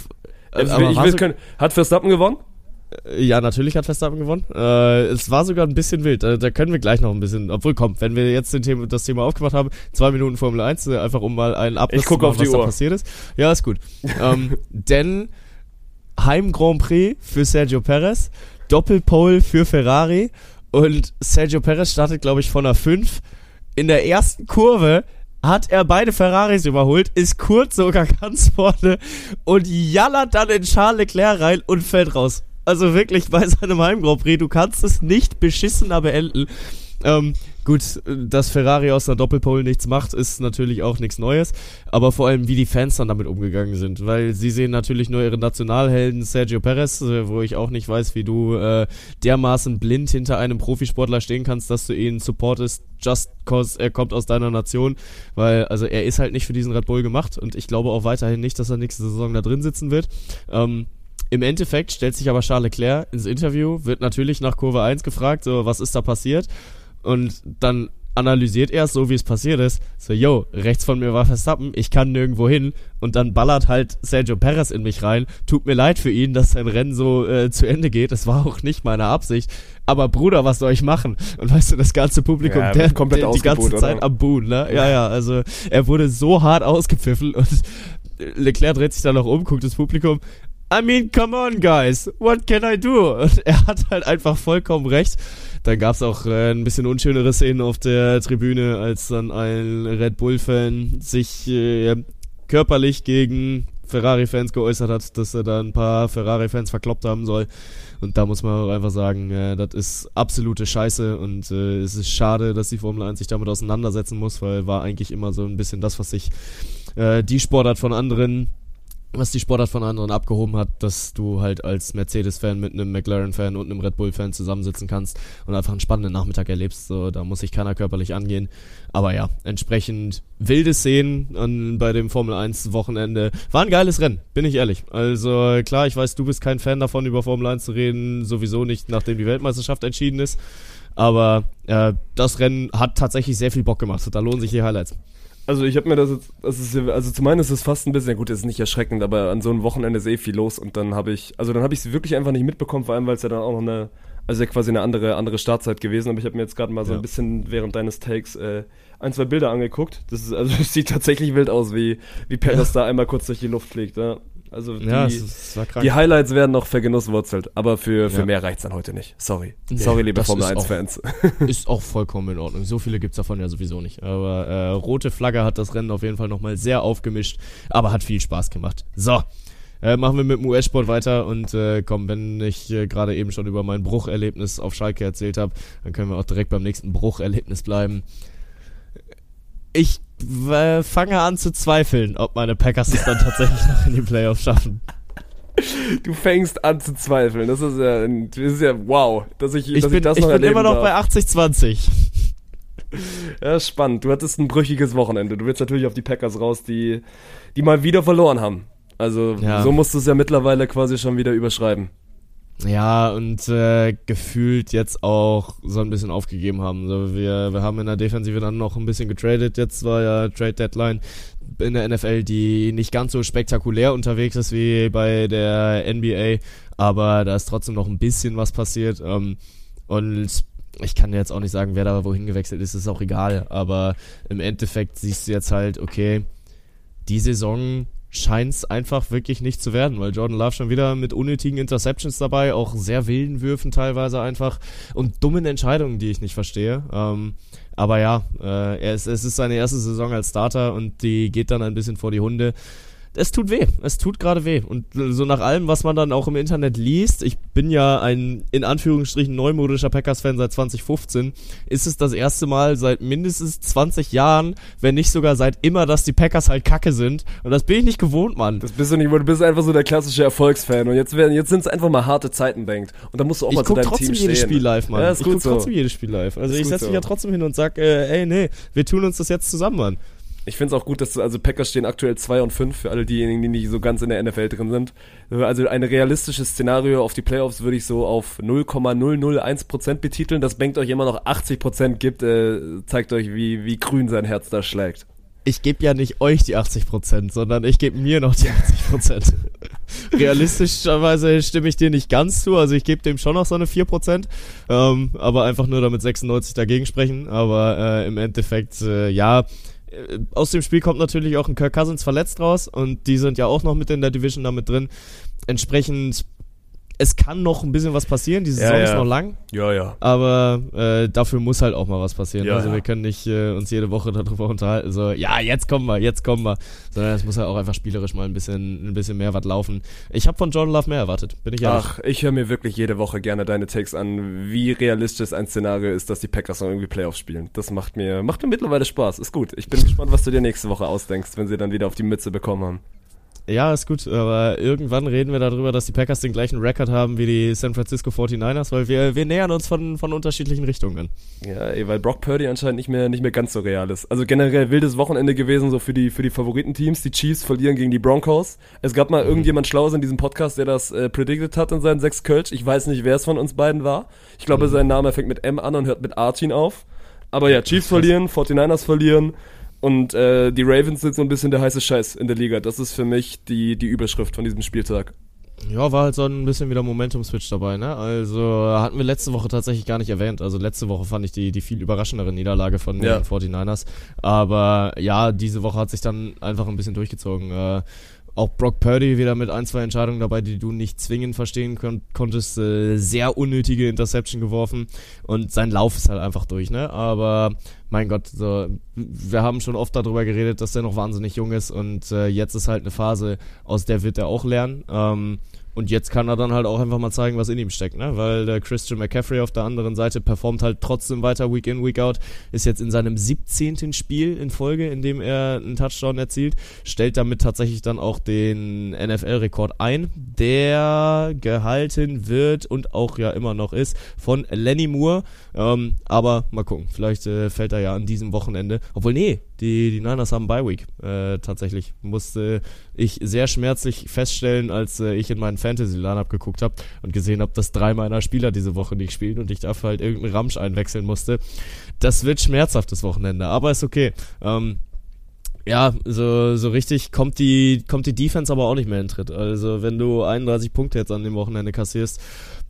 äh, also, ich will können, hat Verstappen gewonnen? Ja, natürlich hat Verstappen gewonnen. Äh, es war sogar ein bisschen wild. Äh, da können wir gleich noch ein bisschen, obwohl, komm, wenn wir jetzt Thema, das Thema aufgemacht haben, zwei Minuten Formel 1, äh, einfach um mal einen Abriss zu machen, was da Uhr. passiert ist. Ja, ist gut. ähm, denn Heim Grand Prix für Sergio Perez, Doppelpole für Ferrari und Sergio Perez startet, glaube ich, von der 5. In der ersten Kurve hat er beide Ferraris überholt, ist kurz sogar ganz vorne und jallert dann in Charles Leclerc rein und fällt raus. Also wirklich bei seinem Heim Grand Prix, du kannst es nicht beschissener beenden. Ähm, gut, dass Ferrari aus der Doppelpole nichts macht, ist natürlich auch nichts Neues. Aber vor allem, wie die Fans dann damit umgegangen sind. Weil sie sehen natürlich nur ihren Nationalhelden Sergio Perez, äh, wo ich auch nicht weiß, wie du äh, dermaßen blind hinter einem Profisportler stehen kannst, dass du ihn supportest, just cause er kommt aus deiner Nation. Weil, also er ist halt nicht für diesen Red Bull gemacht und ich glaube auch weiterhin nicht, dass er nächste Saison da drin sitzen wird. Ähm, im Endeffekt stellt sich aber Charles Leclerc ins Interview, wird natürlich nach Kurve 1 gefragt, so, was ist da passiert? Und dann analysiert erst so, wie es passiert ist. So, yo, rechts von mir war Verstappen, ich kann nirgendwo hin. Und dann ballert halt Sergio Perez in mich rein. Tut mir leid für ihn, dass sein Rennen so äh, zu Ende geht. Das war auch nicht meine Absicht. Aber Bruder, was soll ich machen? Und weißt du, das ganze Publikum, Ja, der, komplett der die ganze ausgebuht, Zeit oder? am Buhen, ne? Ja, ja, also er wurde so hart ausgepfiffen und Leclerc dreht sich dann noch um, guckt das Publikum. I mean, come on, guys, what can I do? Und er hat halt einfach vollkommen recht. Dann gab's auch äh, ein bisschen unschönere Szenen auf der Tribüne, als dann ein Red Bull-Fan sich äh, körperlich gegen Ferrari-Fans geäußert hat, dass er da ein paar Ferrari-Fans verkloppt haben soll. Und da muss man auch einfach sagen, äh, das ist absolute Scheiße und äh, es ist schade, dass die Formel 1 sich damit auseinandersetzen muss, weil war eigentlich immer so ein bisschen das, was sich äh, die Sportart von anderen was die Sportart von anderen abgehoben hat, dass du halt als Mercedes-Fan mit einem McLaren-Fan und einem Red Bull-Fan zusammensitzen kannst und einfach einen spannenden Nachmittag erlebst. So, da muss sich keiner körperlich angehen. Aber ja, entsprechend wilde Szenen an, bei dem Formel 1 Wochenende. War ein geiles Rennen, bin ich ehrlich. Also klar, ich weiß, du bist kein Fan davon, über Formel 1 zu reden, sowieso nicht, nachdem die Weltmeisterschaft entschieden ist. Aber äh, das Rennen hat tatsächlich sehr viel Bock gemacht. Da lohnen sich die Highlights. Also ich habe mir das jetzt, das ist, ja- also zum einen ist es fast ein bisschen, gut, das ist nicht erschreckend, aber an so einem Wochenende ist eh viel los und dann habe ich, also dann habe ich es wirklich einfach nicht mitbekommen, vor allem weil es ja dann auch noch eine, also ja quasi eine andere, andere Startzeit gewesen, aber ich habe mir jetzt gerade mal so Ja. ein bisschen während deines Takes äh, ein, zwei Bilder angeguckt. Das ist, also es sieht tatsächlich wild aus, wie, wie Perez da einmal kurz durch die Luft fliegt, ja. Also Ja, die, es, es war krank. die Highlights werden noch vergenusswurzelt, aber für, für Ja. mehr reicht's dann heute nicht. Sorry. Nee, Sorry, liebe Formel ist 1 auch- Fans. Ist auch vollkommen in Ordnung. So viele gibt's davon ja sowieso nicht. Aber äh, rote Flagge hat das Rennen auf jeden Fall nochmal sehr aufgemischt, aber hat viel Spaß gemacht. So. Äh, machen wir mit dem US-Sport weiter und äh, komm, wenn ich äh, gerade eben schon über mein Brucherlebnis auf Schalke erzählt habe, dann können wir auch direkt beim nächsten Brucherlebnis bleiben. Ich äh, fange an zu zweifeln, ob meine Packers es dann tatsächlich noch in die Playoffs schaffen. Du fängst an zu zweifeln. Das ist ja, ein- das ist ja wow, dass ich, Ich dass bin, ich das ich noch bin erleben immer noch darf. bei 80-20. Ja, spannend. Du hattest ein brüchiges Wochenende. Du willst natürlich auf die Packers raus, die, die mal wieder verloren haben. Also Ja. so musst du es ja mittlerweile quasi schon wieder überschreiben. Ja, und äh, gefühlt jetzt auch so ein bisschen aufgegeben haben. So, wir, wir haben in der Defensive dann noch ein bisschen getradet. Jetzt war ja Trade Deadline in der NFL, die nicht ganz so spektakulär unterwegs ist wie bei der NBA, aber da ist trotzdem noch ein bisschen was passiert. Ähm, und ich kann jetzt auch nicht sagen, wer da wohin gewechselt ist, ist auch egal. Aber im Endeffekt siehst du jetzt halt, okay, die Saison scheint es einfach wirklich nicht zu werden, weil Jordan Love schon wieder mit unnötigen Interceptions dabei, auch sehr wilden Würfen teilweise einfach und dummen Entscheidungen, die ich nicht verstehe. Ähm, aber ja, äh, ist, es ist seine erste Saison als Starter und die geht dann ein bisschen vor die Hunde. Es tut weh, es tut gerade weh. Und so nach allem, was man dann auch im Internet liest, ich bin ja ein in Anführungsstrichen neumodischer Packers-Fan seit 2015, ist es das erste Mal seit mindestens 20 Jahren, wenn nicht sogar seit immer, dass die Packers halt kacke sind. Und das bin ich nicht gewohnt, Mann. Das bist du nicht, du bist einfach so der klassische Erfolgsfan und jetzt werden, jetzt sind es einfach mal harte Zeiten, denkt. Und da musst du auch Ich mal zu guck deinem trotzdem Team jedes stehen. Spiel live, Mann. Ja, ist ich guck so. trotzdem jedes Spiel live. Also Ist ich setze mich so. ja trotzdem hin und sag, äh, ey, nee, wir tun uns das jetzt zusammen, Mann. Ich finde es auch gut, dass also Packers stehen aktuell 2 und 5 für alle diejenigen, die nicht so ganz in der NFL drin sind. Also ein realistisches Szenario auf die Playoffs würde ich so auf 0,001% betiteln. Das bankt euch immer noch 80% gibt, äh, zeigt euch, wie, wie grün sein Herz da schlägt. Ich gebe ja nicht euch die 80%, sondern ich gebe mir noch die 80%. Realistischerweise stimme ich dir nicht ganz zu, also ich gebe dem schon noch so eine 4%, ähm, aber einfach nur damit 96 dagegen sprechen. Aber äh, im Endeffekt, äh, ja, aus dem Spiel kommt natürlich auch ein Kirk Cousins verletzt raus und die sind ja auch noch mit in der Division damit drin. Entsprechend, es kann noch ein bisschen was passieren, die Saison Ja, ist noch lang, Ja, ja. aber äh, dafür muss halt auch mal was passieren. Also wir können nicht äh, uns jede Woche darüber unterhalten, so, ja, jetzt kommen wir, jetzt kommen wir. Sondern es muss halt auch einfach spielerisch mal ein bisschen, ein bisschen mehr was laufen. Ich habe von Jordan Love mehr erwartet, bin ich ehrlich. Ach, ich höre mir wirklich jede Woche gerne deine Takes an, wie realistisch ein Szenario ist, dass die Packers noch irgendwie Playoffs spielen. Das macht mir, macht mir mittlerweile Spaß. Ist gut. Ich bin gespannt, was du dir nächste Woche ausdenkst, wenn sie dann wieder auf die Mütze bekommen haben. Ja, ist gut, aber irgendwann reden wir darüber, dass die Packers den gleichen Rekord haben wie die San Francisco 49ers, weil wir, wir nähern uns von, von unterschiedlichen Richtungen. Ja, ey, weil Brock Purdy anscheinend nicht mehr, nicht mehr ganz so real ist. Also generell wildes Wochenende gewesen, so für die, für die Favoritenteams. Die Chiefs verlieren gegen die Broncos. Es gab mal irgendjemand Schlaues in diesem Podcast, der das äh, predicted hat in seinen sechs Kölsch. Ich weiß nicht, wer es von uns beiden war. Ich glaube, sein Name fängt mit M an und hört mit Artin auf. Aber ja, Chiefs verlieren, 49ers verlieren und äh, die Ravens sind so ein bisschen der heiße Scheiß in der Liga. Das ist für mich die, die Überschrift von diesem Spieltag. Ja, war halt so ein bisschen wieder Momentum-Switch dabei, ne? Also hatten wir letzte Woche tatsächlich gar nicht erwähnt. Also letzte Woche fand ich die, die viel überraschendere Niederlage von Ja. den 49ers. Aber ja, diese Woche hat sich dann einfach ein bisschen durchgezogen. Äh, auch Brock Purdy wieder mit ein, zwei Entscheidungen dabei, die du nicht zwingend verstehen kon konntest. Äh, sehr unnötige Interception geworfen und sein Lauf ist halt einfach durch, ne? Aber mein Gott, so, wir haben schon oft darüber geredet, dass er noch wahnsinnig jung ist und äh, jetzt ist halt eine Phase, aus der wird er auch lernen. Ähm, und jetzt kann er dann halt auch einfach mal zeigen, was in ihm steckt, ne? Weil der Christian McCaffrey auf der anderen Seite performt halt trotzdem weiter Week in, Week out, ist jetzt in seinem 17. Spiel in Folge, in dem er einen Touchdown erzielt, stellt damit tatsächlich dann auch den NFL-Rekord ein, der gehalten wird und auch ja immer noch ist von Lenny Moore. Ähm, aber mal gucken, vielleicht äh, fällt er ja an diesem Wochenende. Obwohl, nee, die, die Niners haben Bye Week. Äh, tatsächlich musste ich sehr schmerzlich feststellen, als äh, ich in meinen Fantasy-Line-Up geguckt habe und gesehen habe, dass drei meiner Spieler diese Woche nicht spielen und ich dafür halt irgendeinen Ramsch einwechseln musste. Das wird schmerzhaftes Wochenende, aber ist okay. Ähm, ja, so, so richtig kommt die, kommt die Defense aber auch nicht mehr in Tritt. Also, wenn du 31 Punkte jetzt an dem Wochenende kassierst,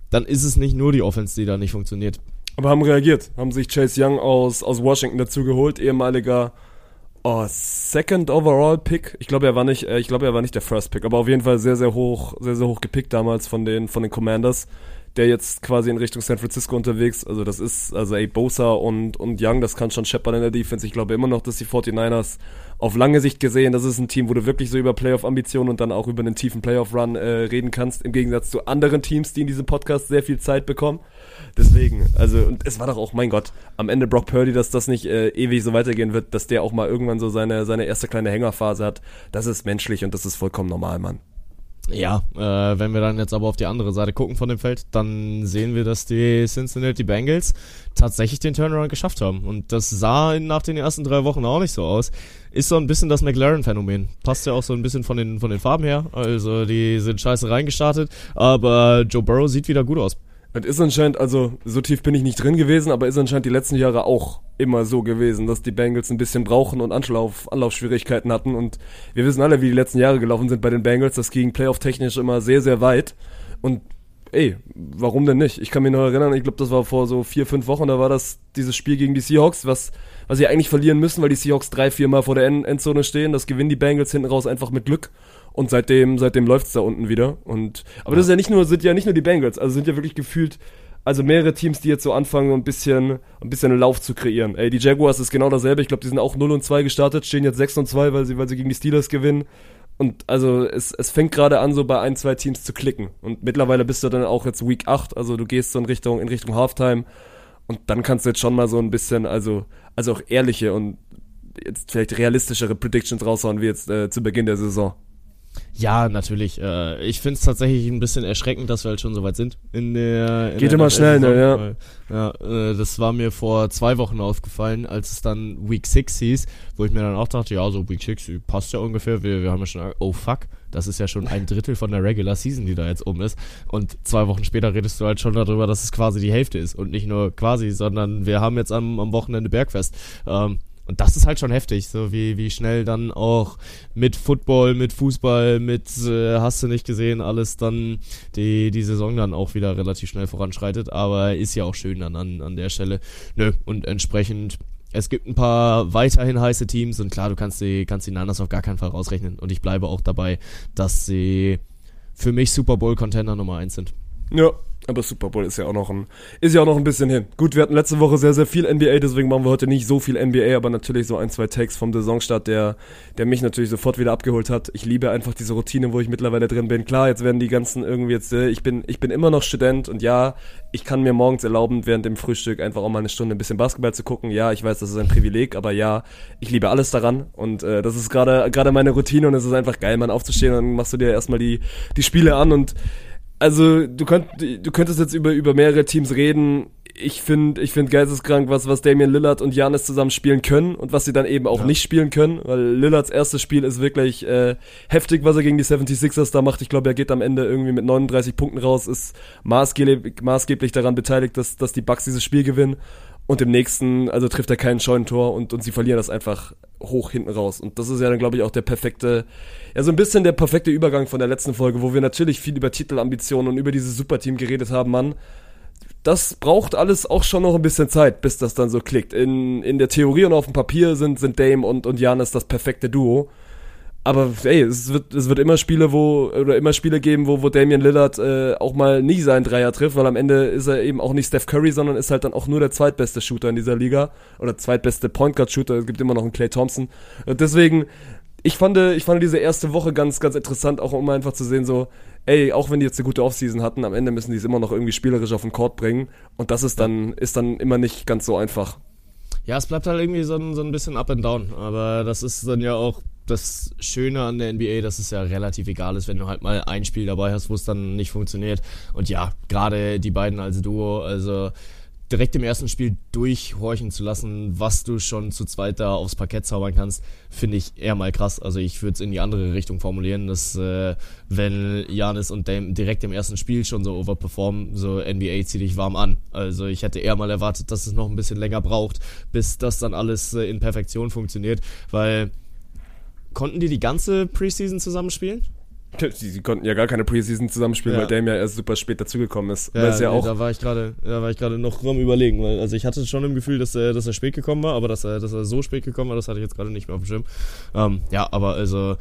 dann ist es nicht nur die Offense, die da nicht funktioniert. Aber haben reagiert, haben sich Chase Young aus, aus Washington dazu geholt, ehemaliger oh, Second Overall Pick. Ich glaube, er war nicht, äh, ich glaube, er war nicht der First Pick, aber auf jeden Fall sehr, sehr hoch, sehr, sehr hoch gepickt damals von den, von den Commanders. Der jetzt quasi in Richtung San Francisco unterwegs. Also das ist, also ey, Bosa und, und Young, das kann schon scheppern in der Defense. Ich glaube immer noch, dass die 49ers auf lange Sicht gesehen, das ist ein Team, wo du wirklich so über Playoff-Ambitionen und dann auch über einen tiefen Playoff-Run äh, reden kannst, im Gegensatz zu anderen Teams, die in diesem Podcast sehr viel Zeit bekommen. Deswegen, also, und es war doch auch, mein Gott, am Ende Brock Purdy, dass das nicht äh, ewig so weitergehen wird, dass der auch mal irgendwann so seine, seine erste kleine Hängerphase hat, das ist menschlich und das ist vollkommen normal, Mann. Ja, äh, wenn wir dann jetzt aber auf die andere Seite gucken von dem Feld, dann sehen wir, dass die Cincinnati Bengals tatsächlich den Turnaround geschafft haben. Und das sah nach den ersten drei Wochen auch nicht so aus. Ist so ein bisschen das McLaren-Phänomen. Passt ja auch so ein bisschen von den, von den Farben her. Also die sind scheiße reingestartet, aber Joe Burrow sieht wieder gut aus. Und ist anscheinend, also so tief bin ich nicht drin gewesen, aber ist anscheinend die letzten Jahre auch immer so gewesen, dass die Bengals ein bisschen brauchen und Anlauf, Anlaufschwierigkeiten hatten. Und wir wissen alle, wie die letzten Jahre gelaufen sind bei den Bengals. Das ging playoff-technisch immer sehr, sehr weit. Und ey, warum denn nicht? Ich kann mich noch erinnern, ich glaube, das war vor so vier, fünf Wochen, da war das dieses Spiel gegen die Seahawks, was, was sie eigentlich verlieren müssen, weil die Seahawks drei, vier Mal vor der End Endzone stehen. Das gewinnen die Bengals hinten raus einfach mit Glück. Und seitdem, seitdem läuft's da unten wieder. Und, aber das ist ja nicht nur, sind ja nicht nur die Bengals, also sind ja wirklich gefühlt, also mehrere Teams, die jetzt so anfangen, ein bisschen, ein bisschen einen Lauf zu kreieren. Ey, die Jaguars ist genau dasselbe. Ich glaube, die sind auch 0 und 2 gestartet, stehen jetzt 6 und 2, weil sie, weil sie gegen die Steelers gewinnen. Und also es, es fängt gerade an, so bei ein, zwei Teams zu klicken. Und mittlerweile bist du dann auch jetzt Week 8, also du gehst so in Richtung, in Richtung Halftime. Und dann kannst du jetzt schon mal so ein bisschen, also, also auch ehrliche und jetzt vielleicht realistischere Predictions raushauen, wie jetzt äh, zu Beginn der Saison. Ja, natürlich. Äh, ich finde es tatsächlich ein bisschen erschreckend, dass wir halt schon so weit sind. In der, in Geht der immer schnell, ne, ja. weil, ja. äh, das war mir vor zwei Wochen aufgefallen, als es dann Week 6 hieß, wo ich mir dann auch dachte, ja, so Week 6 passt ja ungefähr. Wir, wir haben ja schon, oh fuck, das ist ja schon ein Drittel von der Regular Season, die da jetzt um ist. Und zwei Wochen später redest du halt schon darüber, dass es quasi die Hälfte ist. Und nicht nur quasi, sondern wir haben jetzt am, am Wochenende Bergfest. Ähm, und das ist halt schon heftig, so wie, wie schnell dann auch mit Football, mit Fußball, mit äh, hast du nicht gesehen, alles dann die, die Saison dann auch wieder relativ schnell voranschreitet. Aber ist ja auch schön dann an, an der Stelle. Nö, und entsprechend, es gibt ein paar weiterhin heiße Teams und klar, du kannst die, kannst die Niners auf gar keinen Fall rausrechnen. Und ich bleibe auch dabei, dass sie für mich Super Bowl Contender Nummer 1 sind. Ja, aber Super Bowl ist ja auch noch ein, ist ja auch noch ein bisschen hin. Gut, wir hatten letzte Woche sehr, sehr viel NBA, deswegen machen wir heute nicht so viel NBA, aber natürlich so ein, zwei Takes vom Saisonstart, der, der mich natürlich sofort wieder abgeholt hat. Ich liebe einfach diese Routine, wo ich mittlerweile drin bin. Klar, jetzt werden die ganzen irgendwie jetzt, äh, ich bin, ich bin immer noch Student und ja, ich kann mir morgens erlauben, während dem Frühstück einfach auch mal eine Stunde ein bisschen Basketball zu gucken. Ja, ich weiß, das ist ein Privileg, aber ja, ich liebe alles daran und äh, das ist gerade gerade meine Routine und es ist einfach geil, man aufzustehen und dann machst du dir erstmal die, die Spiele an und also du, könnt, du könntest jetzt über, über mehrere Teams reden. Ich finde ich find geisteskrank, was, was Damian Lillard und Janis zusammen spielen können und was sie dann eben auch Ja. nicht spielen können, weil Lillards erstes Spiel ist wirklich äh, heftig, was er gegen die 76ers da macht. Ich glaube, er geht am Ende irgendwie mit 39 Punkten raus, ist maßgeblich, maßgeblich daran beteiligt, dass, dass die Bucks dieses Spiel gewinnen. Und im nächsten, also trifft er kein Scheunentor und, und sie verlieren das einfach hoch hinten raus. Und das ist ja dann, glaube ich, auch der perfekte, ja, so ein bisschen der perfekte Übergang von der letzten Folge, wo wir natürlich viel über Titelambitionen und über dieses Superteam geredet haben, Mann. Das braucht alles auch schon noch ein bisschen Zeit, bis das dann so klickt. In, in der Theorie und auf dem Papier sind, sind Dame und, und Janis das perfekte Duo aber ey, es wird, es wird immer Spiele, wo, oder immer Spiele geben, wo, wo Damian Lillard äh, auch mal nie seinen Dreier trifft, weil am Ende ist er eben auch nicht Steph Curry, sondern ist halt dann auch nur der zweitbeste Shooter in dieser Liga. Oder zweitbeste Point Guard Shooter, es gibt immer noch einen Clay Thompson. Und deswegen, ich fand, ich fand diese erste Woche ganz, ganz interessant, auch um einfach zu sehen, so, ey, auch wenn die jetzt eine gute Offseason hatten, am Ende müssen die es immer noch irgendwie spielerisch auf den Court bringen. Und das ist dann, ist dann immer nicht ganz so einfach. Ja, es bleibt halt irgendwie so so ein bisschen up and down. Aber das ist dann ja auch das Schöne an der NBA, dass es ja relativ egal ist, wenn du halt mal ein Spiel dabei hast, wo es dann nicht funktioniert. Und ja, gerade die beiden als Duo, also direkt im ersten Spiel durchhorchen zu lassen, was du schon zu zweit da aufs Parkett zaubern kannst, finde ich eher mal krass. Also ich würde es in die andere Richtung formulieren, dass äh, wenn Janis und Dame direkt im ersten Spiel schon so overperformen, so NBA zieh dich warm an. Also ich hätte eher mal erwartet, dass es noch ein bisschen länger braucht, bis das dann alles äh, in Perfektion funktioniert, weil Konnten die die ganze Preseason zusammenspielen? Sie, konnten ja gar keine Preseason zusammenspielen, ja. weil Dame ja erst super spät dazugekommen ist. Ja, ja nee, da war ich gerade, da war ich gerade noch am überlegen, weil also ich hatte schon im Gefühl, dass er, dass er spät gekommen war, aber dass er, dass er so spät gekommen war, das hatte ich jetzt gerade nicht mehr auf dem Schirm. Ähm, ja, aber also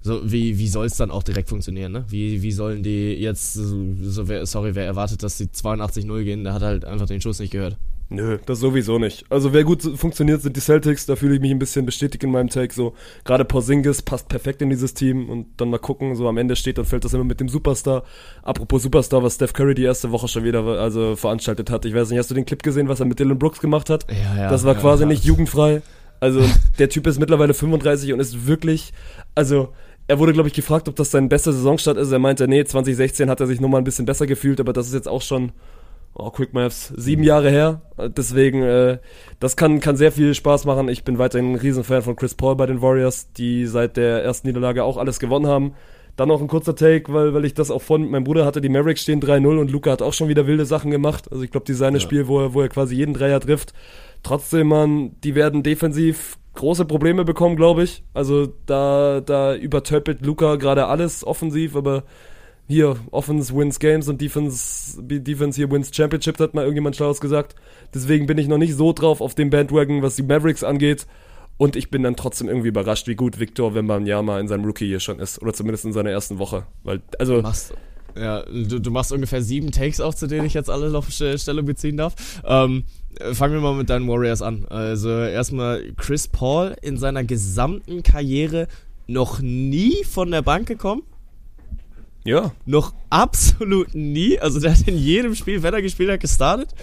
so wie wie soll es dann auch direkt funktionieren, ne? Wie wie sollen die jetzt so, so wer, sorry, wer erwartet, dass die 82-0 gehen, der hat halt einfach den Schuss nicht gehört. Nö, das sowieso nicht. Also wer gut funktioniert, sind die Celtics. Da fühle ich mich ein bisschen bestätigt in meinem Take. So gerade Porzingis passt perfekt in dieses Team und dann mal gucken. So am Ende steht und fällt das immer mit dem Superstar. Apropos Superstar, was Steph Curry die erste Woche schon wieder also veranstaltet hat. Ich weiß nicht, hast du den Clip gesehen, was er mit Dylan Brooks gemacht hat? Ja, ja. Das war ja, quasi ja. nicht jugendfrei. Also der Typ ist mittlerweile 35 und ist wirklich, also er wurde, glaube ich, gefragt, ob das sein bester Saisonstart ist. Er meinte, nee, 2016 hat er sich nochmal ein bisschen besser gefühlt, aber das ist jetzt auch schon oh, Quick Maps, sieben Jahre her. Deswegen, äh, das kann, kann sehr viel Spaß machen. Ich bin weiterhin ein Riesenfan von Chris Paul bei den Warriors, die seit der ersten Niederlage auch alles gewonnen haben. Dann noch ein kurzer Take, weil, weil ich das auch von, mein Bruder hatte die Mavericks stehen 3-0 und Luca hat auch schon wieder wilde Sachen gemacht. Also ich glaube, die seine ja. Spiel, wo er, wo er quasi jeden Dreier trifft. Trotzdem, man, die werden defensiv große Probleme bekommen, glaube ich. Also da, da übertöpelt Luca gerade alles offensiv, aber hier, Offense wins Games und Defense, Defense hier wins Championship, hat mal irgendjemand Schlaues gesagt. Deswegen bin ich noch nicht so drauf auf dem Bandwagon, was die Mavericks angeht. Und ich bin dann trotzdem irgendwie überrascht, wie gut Victor Wembanyama in seinem Rookie hier schon ist. Oder zumindest in seiner ersten Woche. Weil, also. Machst, ja, du, du machst ungefähr sieben Takes auf, zu denen ich jetzt alle auf Stellung beziehen darf. Ähm, fangen wir mal mit deinen Warriors an. Also erstmal Chris Paul in seiner gesamten Karriere noch nie von der Bank gekommen. Ja. Noch absolut nie. Also der hat in jedem Spiel, wenn er gespielt hat, gestartet.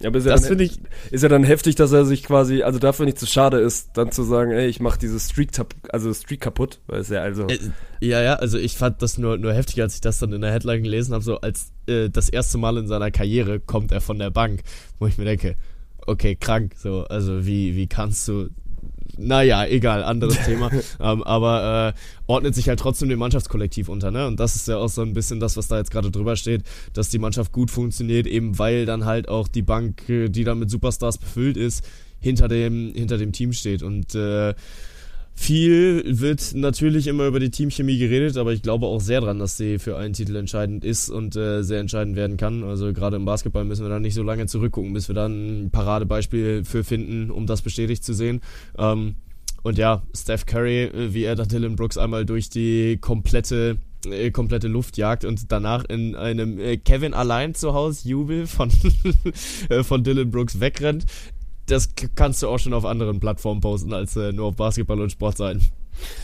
Ja, aber ist das finde ich ist ja dann heftig, dass er sich quasi, also dafür nicht zu schade ist, dann zu sagen, ey, ich mach dieses Streak, also Streak kaputt, weil es ja also äh, ja ja, also ich fand das nur nur heftig, als ich das dann in der Headline gelesen habe, so als äh, das erste Mal in seiner Karriere kommt er von der Bank, wo ich mir denke, okay, krank, so, also wie wie kannst du naja, egal, anderes Thema. ähm, aber äh, ordnet sich halt trotzdem dem Mannschaftskollektiv unter, ne? Und das ist ja auch so ein bisschen das, was da jetzt gerade drüber steht, dass die Mannschaft gut funktioniert, eben weil dann halt auch die Bank, äh, die dann mit Superstars befüllt ist, hinter dem, hinter dem Team steht. Und äh, viel wird natürlich immer über die Teamchemie geredet, aber ich glaube auch sehr dran, dass sie für einen Titel entscheidend ist und äh, sehr entscheidend werden kann. Also gerade im Basketball müssen wir da nicht so lange zurückgucken, bis wir dann ein Paradebeispiel für finden, um das bestätigt zu sehen. Ähm, und ja, Steph Curry, äh, wie er da Dylan Brooks einmal durch die komplette äh, komplette Luft jagt und danach in einem äh, Kevin allein zu Hause Jubel von, äh, von Dylan Brooks wegrennt das kannst du auch schon auf anderen Plattformen posten, als äh, nur auf Basketball und Sport sein.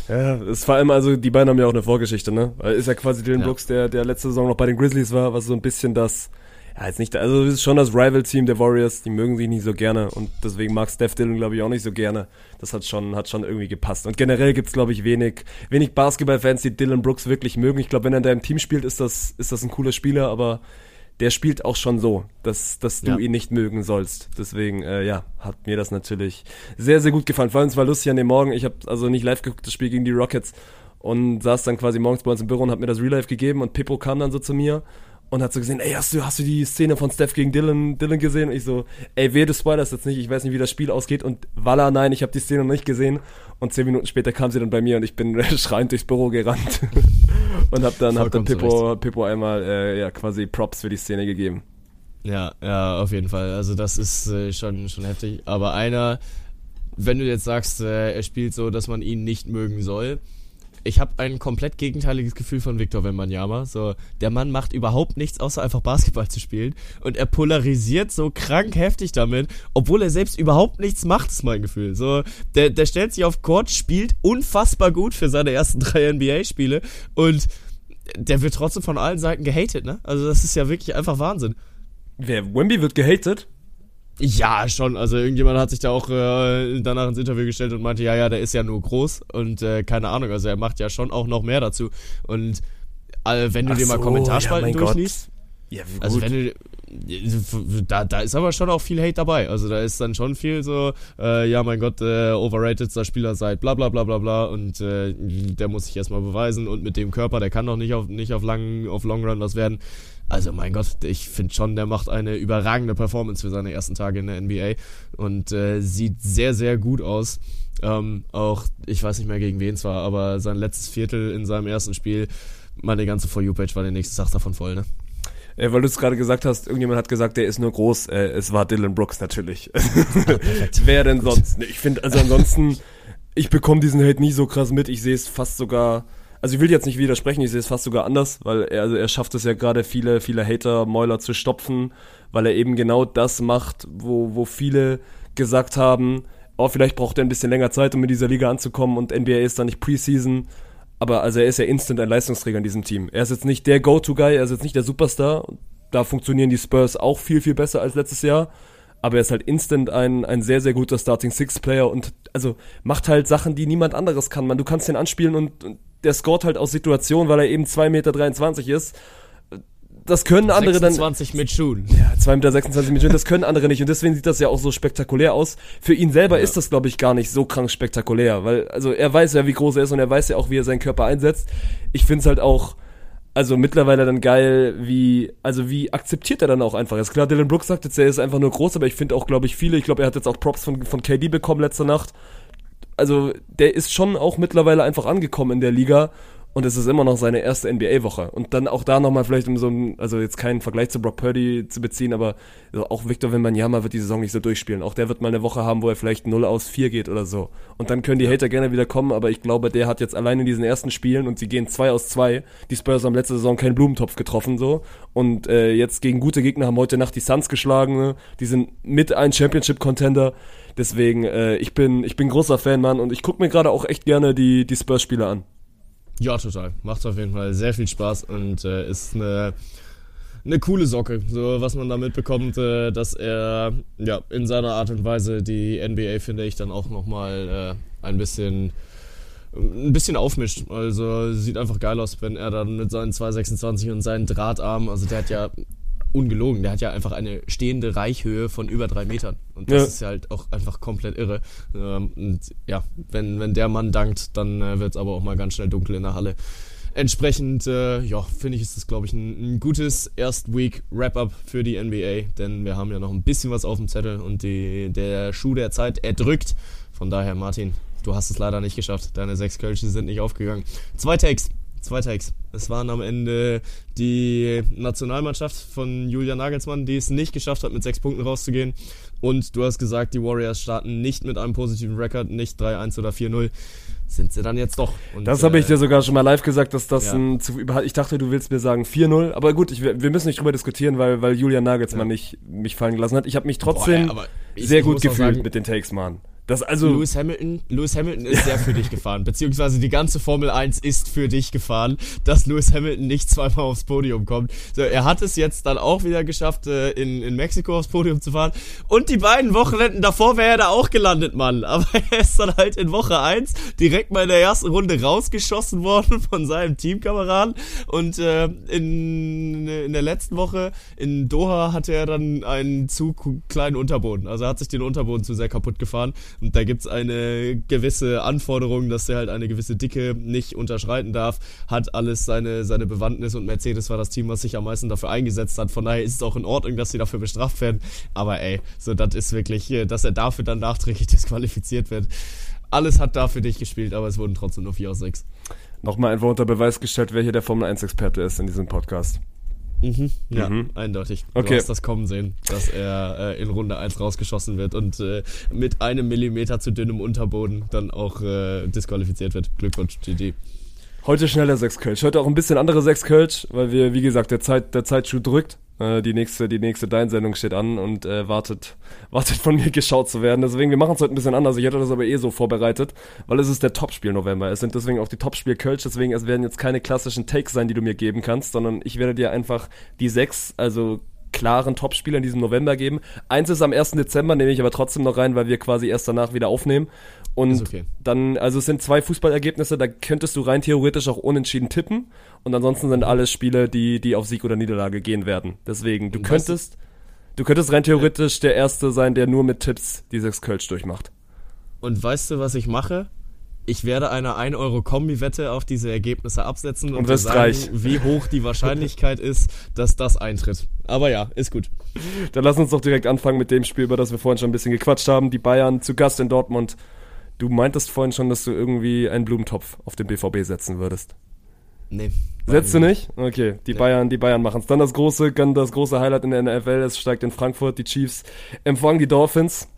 Ja, ist vor allem, also die beiden haben ja auch eine Vorgeschichte, ne? Ist ja quasi Dylan ja. Brooks, der, der letzte Saison noch bei den Grizzlies war, was so ein bisschen das, ja, jetzt nicht, also es ist schon das Rival-Team der Warriors, die mögen sich nicht so gerne und deswegen mag Steph Dillon, glaube ich, auch nicht so gerne. Das hat schon, hat schon irgendwie gepasst. Und generell gibt's glaube ich, wenig, wenig Basketball-Fans, die Dylan Brooks wirklich mögen. Ich glaube, wenn er in deinem Team spielt, ist das, ist das ein cooler Spieler, aber der spielt auch schon so, dass, dass du ja. ihn nicht mögen sollst. Deswegen, äh, ja, hat mir das natürlich sehr, sehr gut gefallen. Vor allem, es war lustig an dem Morgen. Ich habe also nicht live geguckt, das Spiel gegen die Rockets und saß dann quasi morgens bei uns im Büro und hat mir das Real Life gegeben und Pippo kam dann so zu mir und hat so gesehen, ey, hast du, hast du die Szene von Steph gegen Dylan, Dylan gesehen? Und ich so, ey, wehe, du spoilerst jetzt nicht, ich weiß nicht, wie das Spiel ausgeht. Und Walla, nein, ich habe die Szene noch nicht gesehen. Und zehn Minuten später kam sie dann bei mir und ich bin schreiend durchs Büro gerannt. und hab dann, hab dann Pippo, Pippo einmal äh, ja, quasi Props für die Szene gegeben. Ja, ja, auf jeden Fall. Also das ist äh, schon, schon heftig. Aber einer, wenn du jetzt sagst, äh, er spielt so, dass man ihn nicht mögen soll, ich habe ein komplett gegenteiliges Gefühl von Victor Wembanyama. So, der Mann macht überhaupt nichts, außer einfach Basketball zu spielen. Und er polarisiert so krank heftig damit, obwohl er selbst überhaupt nichts macht, ist mein Gefühl. So, der, der stellt sich auf Court, spielt unfassbar gut für seine ersten drei NBA-Spiele und der wird trotzdem von allen Seiten gehatet, ne? Also das ist ja wirklich einfach Wahnsinn. Wer, Wemby wird gehatet? Ja, schon. Also irgendjemand hat sich da auch äh, danach ins Interview gestellt und meinte, ja, ja, der ist ja nur groß und äh, keine Ahnung, also er macht ja schon auch noch mehr dazu. Und äh, wenn du Ach dir mal so, Kommentarspalten ja, durchliest, ja, also wenn du da, da ist aber schon auch viel Hate dabei. Also da ist dann schon viel so, äh, ja mein Gott, äh, overratedster Spieler seit bla bla bla bla bla und äh, der muss sich erstmal beweisen und mit dem Körper, der kann doch nicht auf, nicht auf lang, auf Long Run was werden. Also mein Gott, ich finde schon, der macht eine überragende Performance für seine ersten Tage in der NBA und äh, sieht sehr, sehr gut aus. Ähm, auch, ich weiß nicht mehr gegen wen es war, aber sein letztes Viertel in seinem ersten Spiel, meine ganze For You-Page war der nächste Tag davon voll, ne? Äh, weil du es gerade gesagt hast, irgendjemand hat gesagt, der ist nur groß. Äh, es war Dylan Brooks natürlich. Wer denn sonst? Ich finde, also ansonsten, ich bekomme diesen Hate nie so krass mit. Ich sehe es fast sogar also ich will jetzt nicht widersprechen, ich sehe es fast sogar anders, weil er, also er schafft es ja gerade viele, viele Hater-Mäuler zu stopfen, weil er eben genau das macht, wo, wo viele gesagt haben, oh, vielleicht braucht er ein bisschen länger Zeit, um in dieser Liga anzukommen und NBA ist da nicht Preseason. Aber also er ist ja instant ein Leistungsträger in diesem Team. Er ist jetzt nicht der Go-To-Guy, er ist jetzt nicht der Superstar. Da funktionieren die Spurs auch viel, viel besser als letztes Jahr aber er ist halt instant ein, ein sehr, sehr guter Starting Six Player und also macht halt Sachen, die niemand anderes kann. Man, du kannst den anspielen und, und der scoret halt aus Situationen, weil er eben 2,23 Meter ist. Das können andere 26 dann. mit Schuhen. Ja, 2,26 Meter mit Schuhen, das können andere nicht. Und deswegen sieht das ja auch so spektakulär aus. Für ihn selber ja. ist das, glaube ich, gar nicht so krank spektakulär. Weil, also er weiß ja, wie groß er ist und er weiß ja auch, wie er seinen Körper einsetzt. Ich finde es halt auch also mittlerweile dann geil, wie, also wie akzeptiert er dann auch einfach ist. Klar, Dylan Brooks sagt jetzt, er ist einfach nur groß, aber ich finde auch, glaube ich, viele, ich glaube, er hat jetzt auch Props von, von KD bekommen letzte Nacht, also der ist schon auch mittlerweile einfach angekommen in der Liga und es ist immer noch seine erste NBA-Woche. Und dann auch da nochmal vielleicht um so ein, also jetzt keinen Vergleich zu Brock Purdy zu beziehen, aber auch Victor Wembanyama wird die Saison nicht so durchspielen. Auch der wird mal eine Woche haben, wo er vielleicht 0 aus 4 geht oder so. Und dann können die Hater gerne wieder kommen, aber ich glaube, der hat jetzt allein in diesen ersten Spielen und sie gehen 2 aus 2. Die Spurs haben letzte Saison keinen Blumentopf getroffen, so. Und äh, jetzt gegen gute Gegner haben heute Nacht die Suns geschlagen. Ne? Die sind mit ein Championship-Contender. Deswegen, äh, ich bin, ich bin großer Fan, Mann, und ich gucke mir gerade auch echt gerne die, die Spurs-Spiele an. Ja, total. Macht auf jeden Fall sehr viel Spaß und äh, ist eine, eine coole Socke, so was man da mitbekommt, äh, dass er ja in seiner Art und Weise die NBA, finde ich, dann auch nochmal äh, ein bisschen ein bisschen aufmischt. Also sieht einfach geil aus, wenn er dann mit seinen 226 und seinen Drahtarmen, also der hat ja ungelogen, der hat ja einfach eine stehende Reichhöhe von über drei Metern. Und das ja. ist ja halt auch einfach komplett irre. Ähm, und ja, wenn, wenn der Mann dankt, dann äh, wird es aber auch mal ganz schnell dunkel in der Halle. Entsprechend, äh, ja, finde ich, ist das, glaube ich, ein, ein gutes Erst-Week-Wrap-Up für die NBA, denn wir haben ja noch ein bisschen was auf dem Zettel und die, der Schuh der Zeit, er drückt. Von daher, Martin, du hast es leider nicht geschafft. Deine sechs Kölsche sind nicht aufgegangen. Zwei Takes. Zwei Takes. Es waren am Ende die Nationalmannschaft von Julian Nagelsmann, die es nicht geschafft hat, mit sechs Punkten rauszugehen. Und du hast gesagt, die Warriors starten nicht mit einem positiven Rekord, nicht 3-1 oder 4-0 sind sie dann jetzt doch. Und, das habe ich äh, dir sogar schon mal live gesagt, dass das ja. ein zu, ich dachte, du willst mir sagen 4-0, aber gut, ich, wir müssen nicht drüber diskutieren, weil, weil Julian Nagelsmann ja. nicht mich fallen gelassen hat. Ich habe mich trotzdem Boah, sehr gut gefühlt sagen, mit den Takes, Mann. Das also Lewis Hamilton, Lewis Hamilton ist sehr für dich gefahren, beziehungsweise die ganze Formel 1 ist für dich gefahren, dass Lewis Hamilton nicht zweimal aufs Podium kommt. So, er hat es jetzt dann auch wieder geschafft, äh, in, in Mexiko aufs Podium zu fahren. Und die beiden Wochenenden davor wäre er da auch gelandet, Mann. Aber er ist dann halt in Woche 1 direkt mal in der ersten Runde rausgeschossen worden von seinem Teamkameraden. Und äh, in, in der letzten Woche in Doha hatte er dann einen zu kleinen Unterboden. Also er hat sich den Unterboden zu sehr kaputt gefahren Und da gibt's eine gewisse Anforderung, dass er halt eine gewisse Dicke nicht unterschreiten darf. Hat alles seine, seine Bewandtnis und Mercedes war das Team, was sich am meisten dafür eingesetzt hat. Von daher ist es auch in Ordnung, dass sie dafür bestraft werden. Aber ey, so das ist wirklich, äh, dass er dafür dann nachträglich disqualifiziert wird. Alles hat da für dich gespielt, aber es wurden trotzdem nur 4 aus 6. Nochmal einfach unter Beweis gestellt, wer hier der Formel 1-Experte ist in diesem Podcast. Mhm. Ja, Mhm. eindeutig. Okay. Du hast das kommen sehen, dass er äh, in Runde 1 rausgeschossen wird und äh, mit einem Millimeter zu dünnem Unterboden dann auch äh, disqualifiziert wird. Glückwunsch, GG. Heute schneller 6 Kölsch. Heute auch ein bisschen andere 6 Kölsch, weil wir, wie gesagt, der, Zeit, der Zeitschuh drückt. Äh, die nächste, die nächste Dein-Sendung steht an und äh, wartet, wartet von mir geschaut zu werden. Deswegen, wir machen es heute ein bisschen anders. Ich hatte das aber eh so vorbereitet, weil es ist der Topspiel November. Es sind deswegen auch die Topspiel Kölsch, deswegen es werden jetzt keine klassischen Takes sein, die du mir geben kannst, sondern ich werde dir einfach die sechs, also klaren Topspieler in diesem November geben. Eins ist am 1. Dezember, nehme ich aber trotzdem noch rein, weil wir quasi erst danach wieder aufnehmen. Und okay. dann, also es sind zwei Fußballergebnisse, da könntest du rein theoretisch auch unentschieden tippen. Und ansonsten sind alles Spiele, die, die auf Sieg oder Niederlage gehen werden. Deswegen, du könntest, du könntest rein theoretisch der Erste sein, der nur mit Tipps die sechs Kölsch durchmacht. Und weißt du, was ich mache? Ich werde eine 1-Euro-Kombi-Wette auf diese Ergebnisse absetzen und, Und sagen, reich. wie hoch die Wahrscheinlichkeit ist, dass das eintritt. Aber ja, ist gut. Dann lass uns doch direkt anfangen mit dem Spiel, über das wir vorhin schon ein bisschen gequatscht haben. Die Bayern zu Gast in Dortmund. Du meintest vorhin schon, dass du irgendwie einen Blumentopf auf den BVB setzen würdest. Nee. Setzt du nicht? Okay, die Nee. Bayern, die Bayern machen es. Dann das große, dann das große Highlight in der NFL, es steigt in Frankfurt, die Chiefs empfangen die Dolphins.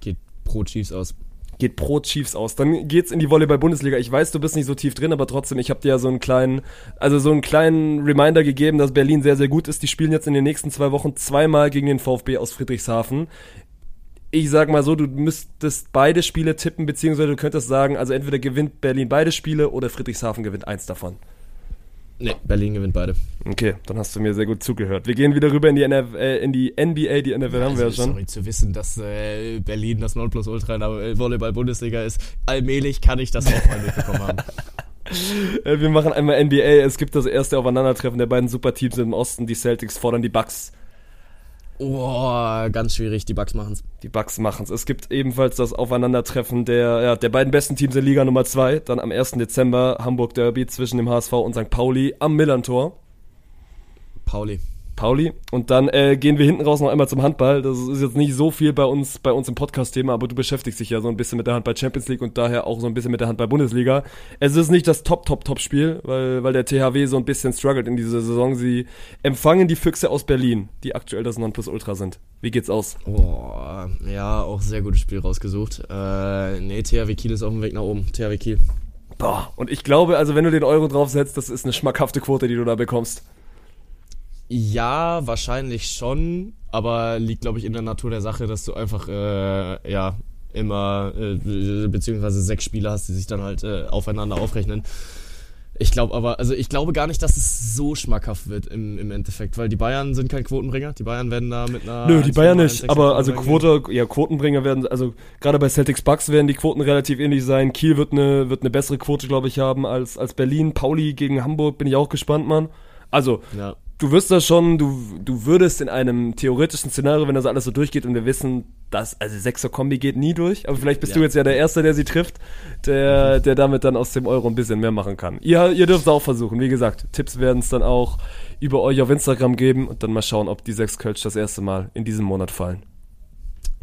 Geht pro Chiefs aus. geht pro Chiefs aus. Dann geht's in die Volleyball-Bundesliga. Ich weiß, du bist nicht so tief drin, aber trotzdem, ich habe dir ja so einen kleinen, also so einen kleinen Reminder gegeben, dass Berlin sehr, sehr gut ist. Die spielen jetzt in den nächsten zwei Wochen zweimal gegen den VfB aus Friedrichshafen. Ich sag mal so, du müsstest beide Spiele tippen, beziehungsweise du könntest sagen, also entweder gewinnt Berlin beide Spiele oder Friedrichshafen gewinnt eins davon. Nee, Berlin gewinnt beide. Okay, dann hast du mir sehr gut zugehört. Wir gehen wieder rüber in die, NF äh, in die NBA, die NFL haben wir ja schon. Sorry zu wissen, dass äh, Berlin das Nonplusultra in der äh, Volleyball-Bundesliga ist. Allmählich kann ich das auch mal mitbekommen haben. Äh, wir machen einmal NBA. Es gibt das erste Aufeinandertreffen der beiden Superteams im Osten. Die Celtics fordern die Bucks. Oh, ganz schwierig, die Bugs machen's. Die Bucks machen's. Es gibt ebenfalls das Aufeinandertreffen der, ja, der beiden besten Teams der Liga Nummer 2. Dann am 1. Dezember Hamburg Derby zwischen dem HSV und St. Pauli am Millantor. Pauli. Pauli. Und dann äh, gehen wir hinten raus noch einmal zum Handball. Das ist jetzt nicht so viel bei uns, bei uns im Podcast-Thema, aber du beschäftigst dich ja so ein bisschen mit der Handball Champions League und daher auch so ein bisschen mit der Handball Bundesliga. Es ist nicht das Top-Top-Top-Spiel, weil, weil der THW so ein bisschen struggelt in dieser Saison. Sie empfangen die Füchse aus Berlin, die aktuell das Nonplusultra sind. Wie geht's aus? Oh, ja, auch sehr gutes Spiel rausgesucht. Äh, nee, THW Kiel ist auf dem Weg nach oben. THW Kiel. Boah, und ich glaube, also wenn du den Euro draufsetzt, das ist eine schmackhafte Quote, die du da bekommst. Ja, wahrscheinlich schon, aber liegt, glaube ich, in der Natur der Sache, dass du einfach, äh, ja, immer, äh, beziehungsweise sechs Spieler hast, die sich dann halt äh, aufeinander aufrechnen. Ich glaube aber, also ich glaube gar nicht, dass es so schmackhaft wird im, im Endeffekt, weil die Bayern sind kein Quotenbringer. Die Bayern werden da mit einer. Nö, die 1,5, Bayern nicht, 1,6 aber also. Quote, ja, Quotenbringer werden, also gerade bei Celtics Bucks werden die Quoten relativ ähnlich sein. Kiel wird eine, wird eine bessere Quote, glaube ich, haben als, als Berlin. Pauli gegen Hamburg bin ich auch gespannt, Mann. Also, Ja. Du wirst das schon, du, du würdest in einem theoretischen Szenario, wenn das alles so durchgeht und wir wissen, dass, also sechser Kombi geht nie durch, aber vielleicht bist Ja. du jetzt ja der Erste, der sie trifft, der, der damit dann aus dem Euro ein bisschen mehr machen kann. Ihr, ihr dürft es auch versuchen. Wie gesagt, Tipps werden es dann auch über euch auf Instagram geben und dann mal schauen, ob die sechs Kölsch das erste Mal in diesem Monat fallen.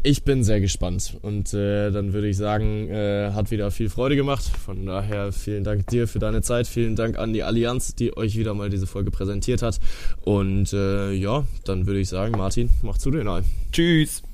Ich bin sehr gespannt und äh, dann würde ich sagen, äh, hat wieder viel Freude gemacht. Von daher vielen Dank dir für deine Zeit, vielen Dank an die Allianz, die euch wieder mal diese Folge präsentiert hat. Und äh, ja, dann würde ich sagen, Martin, mach zu den ein. Tschüss!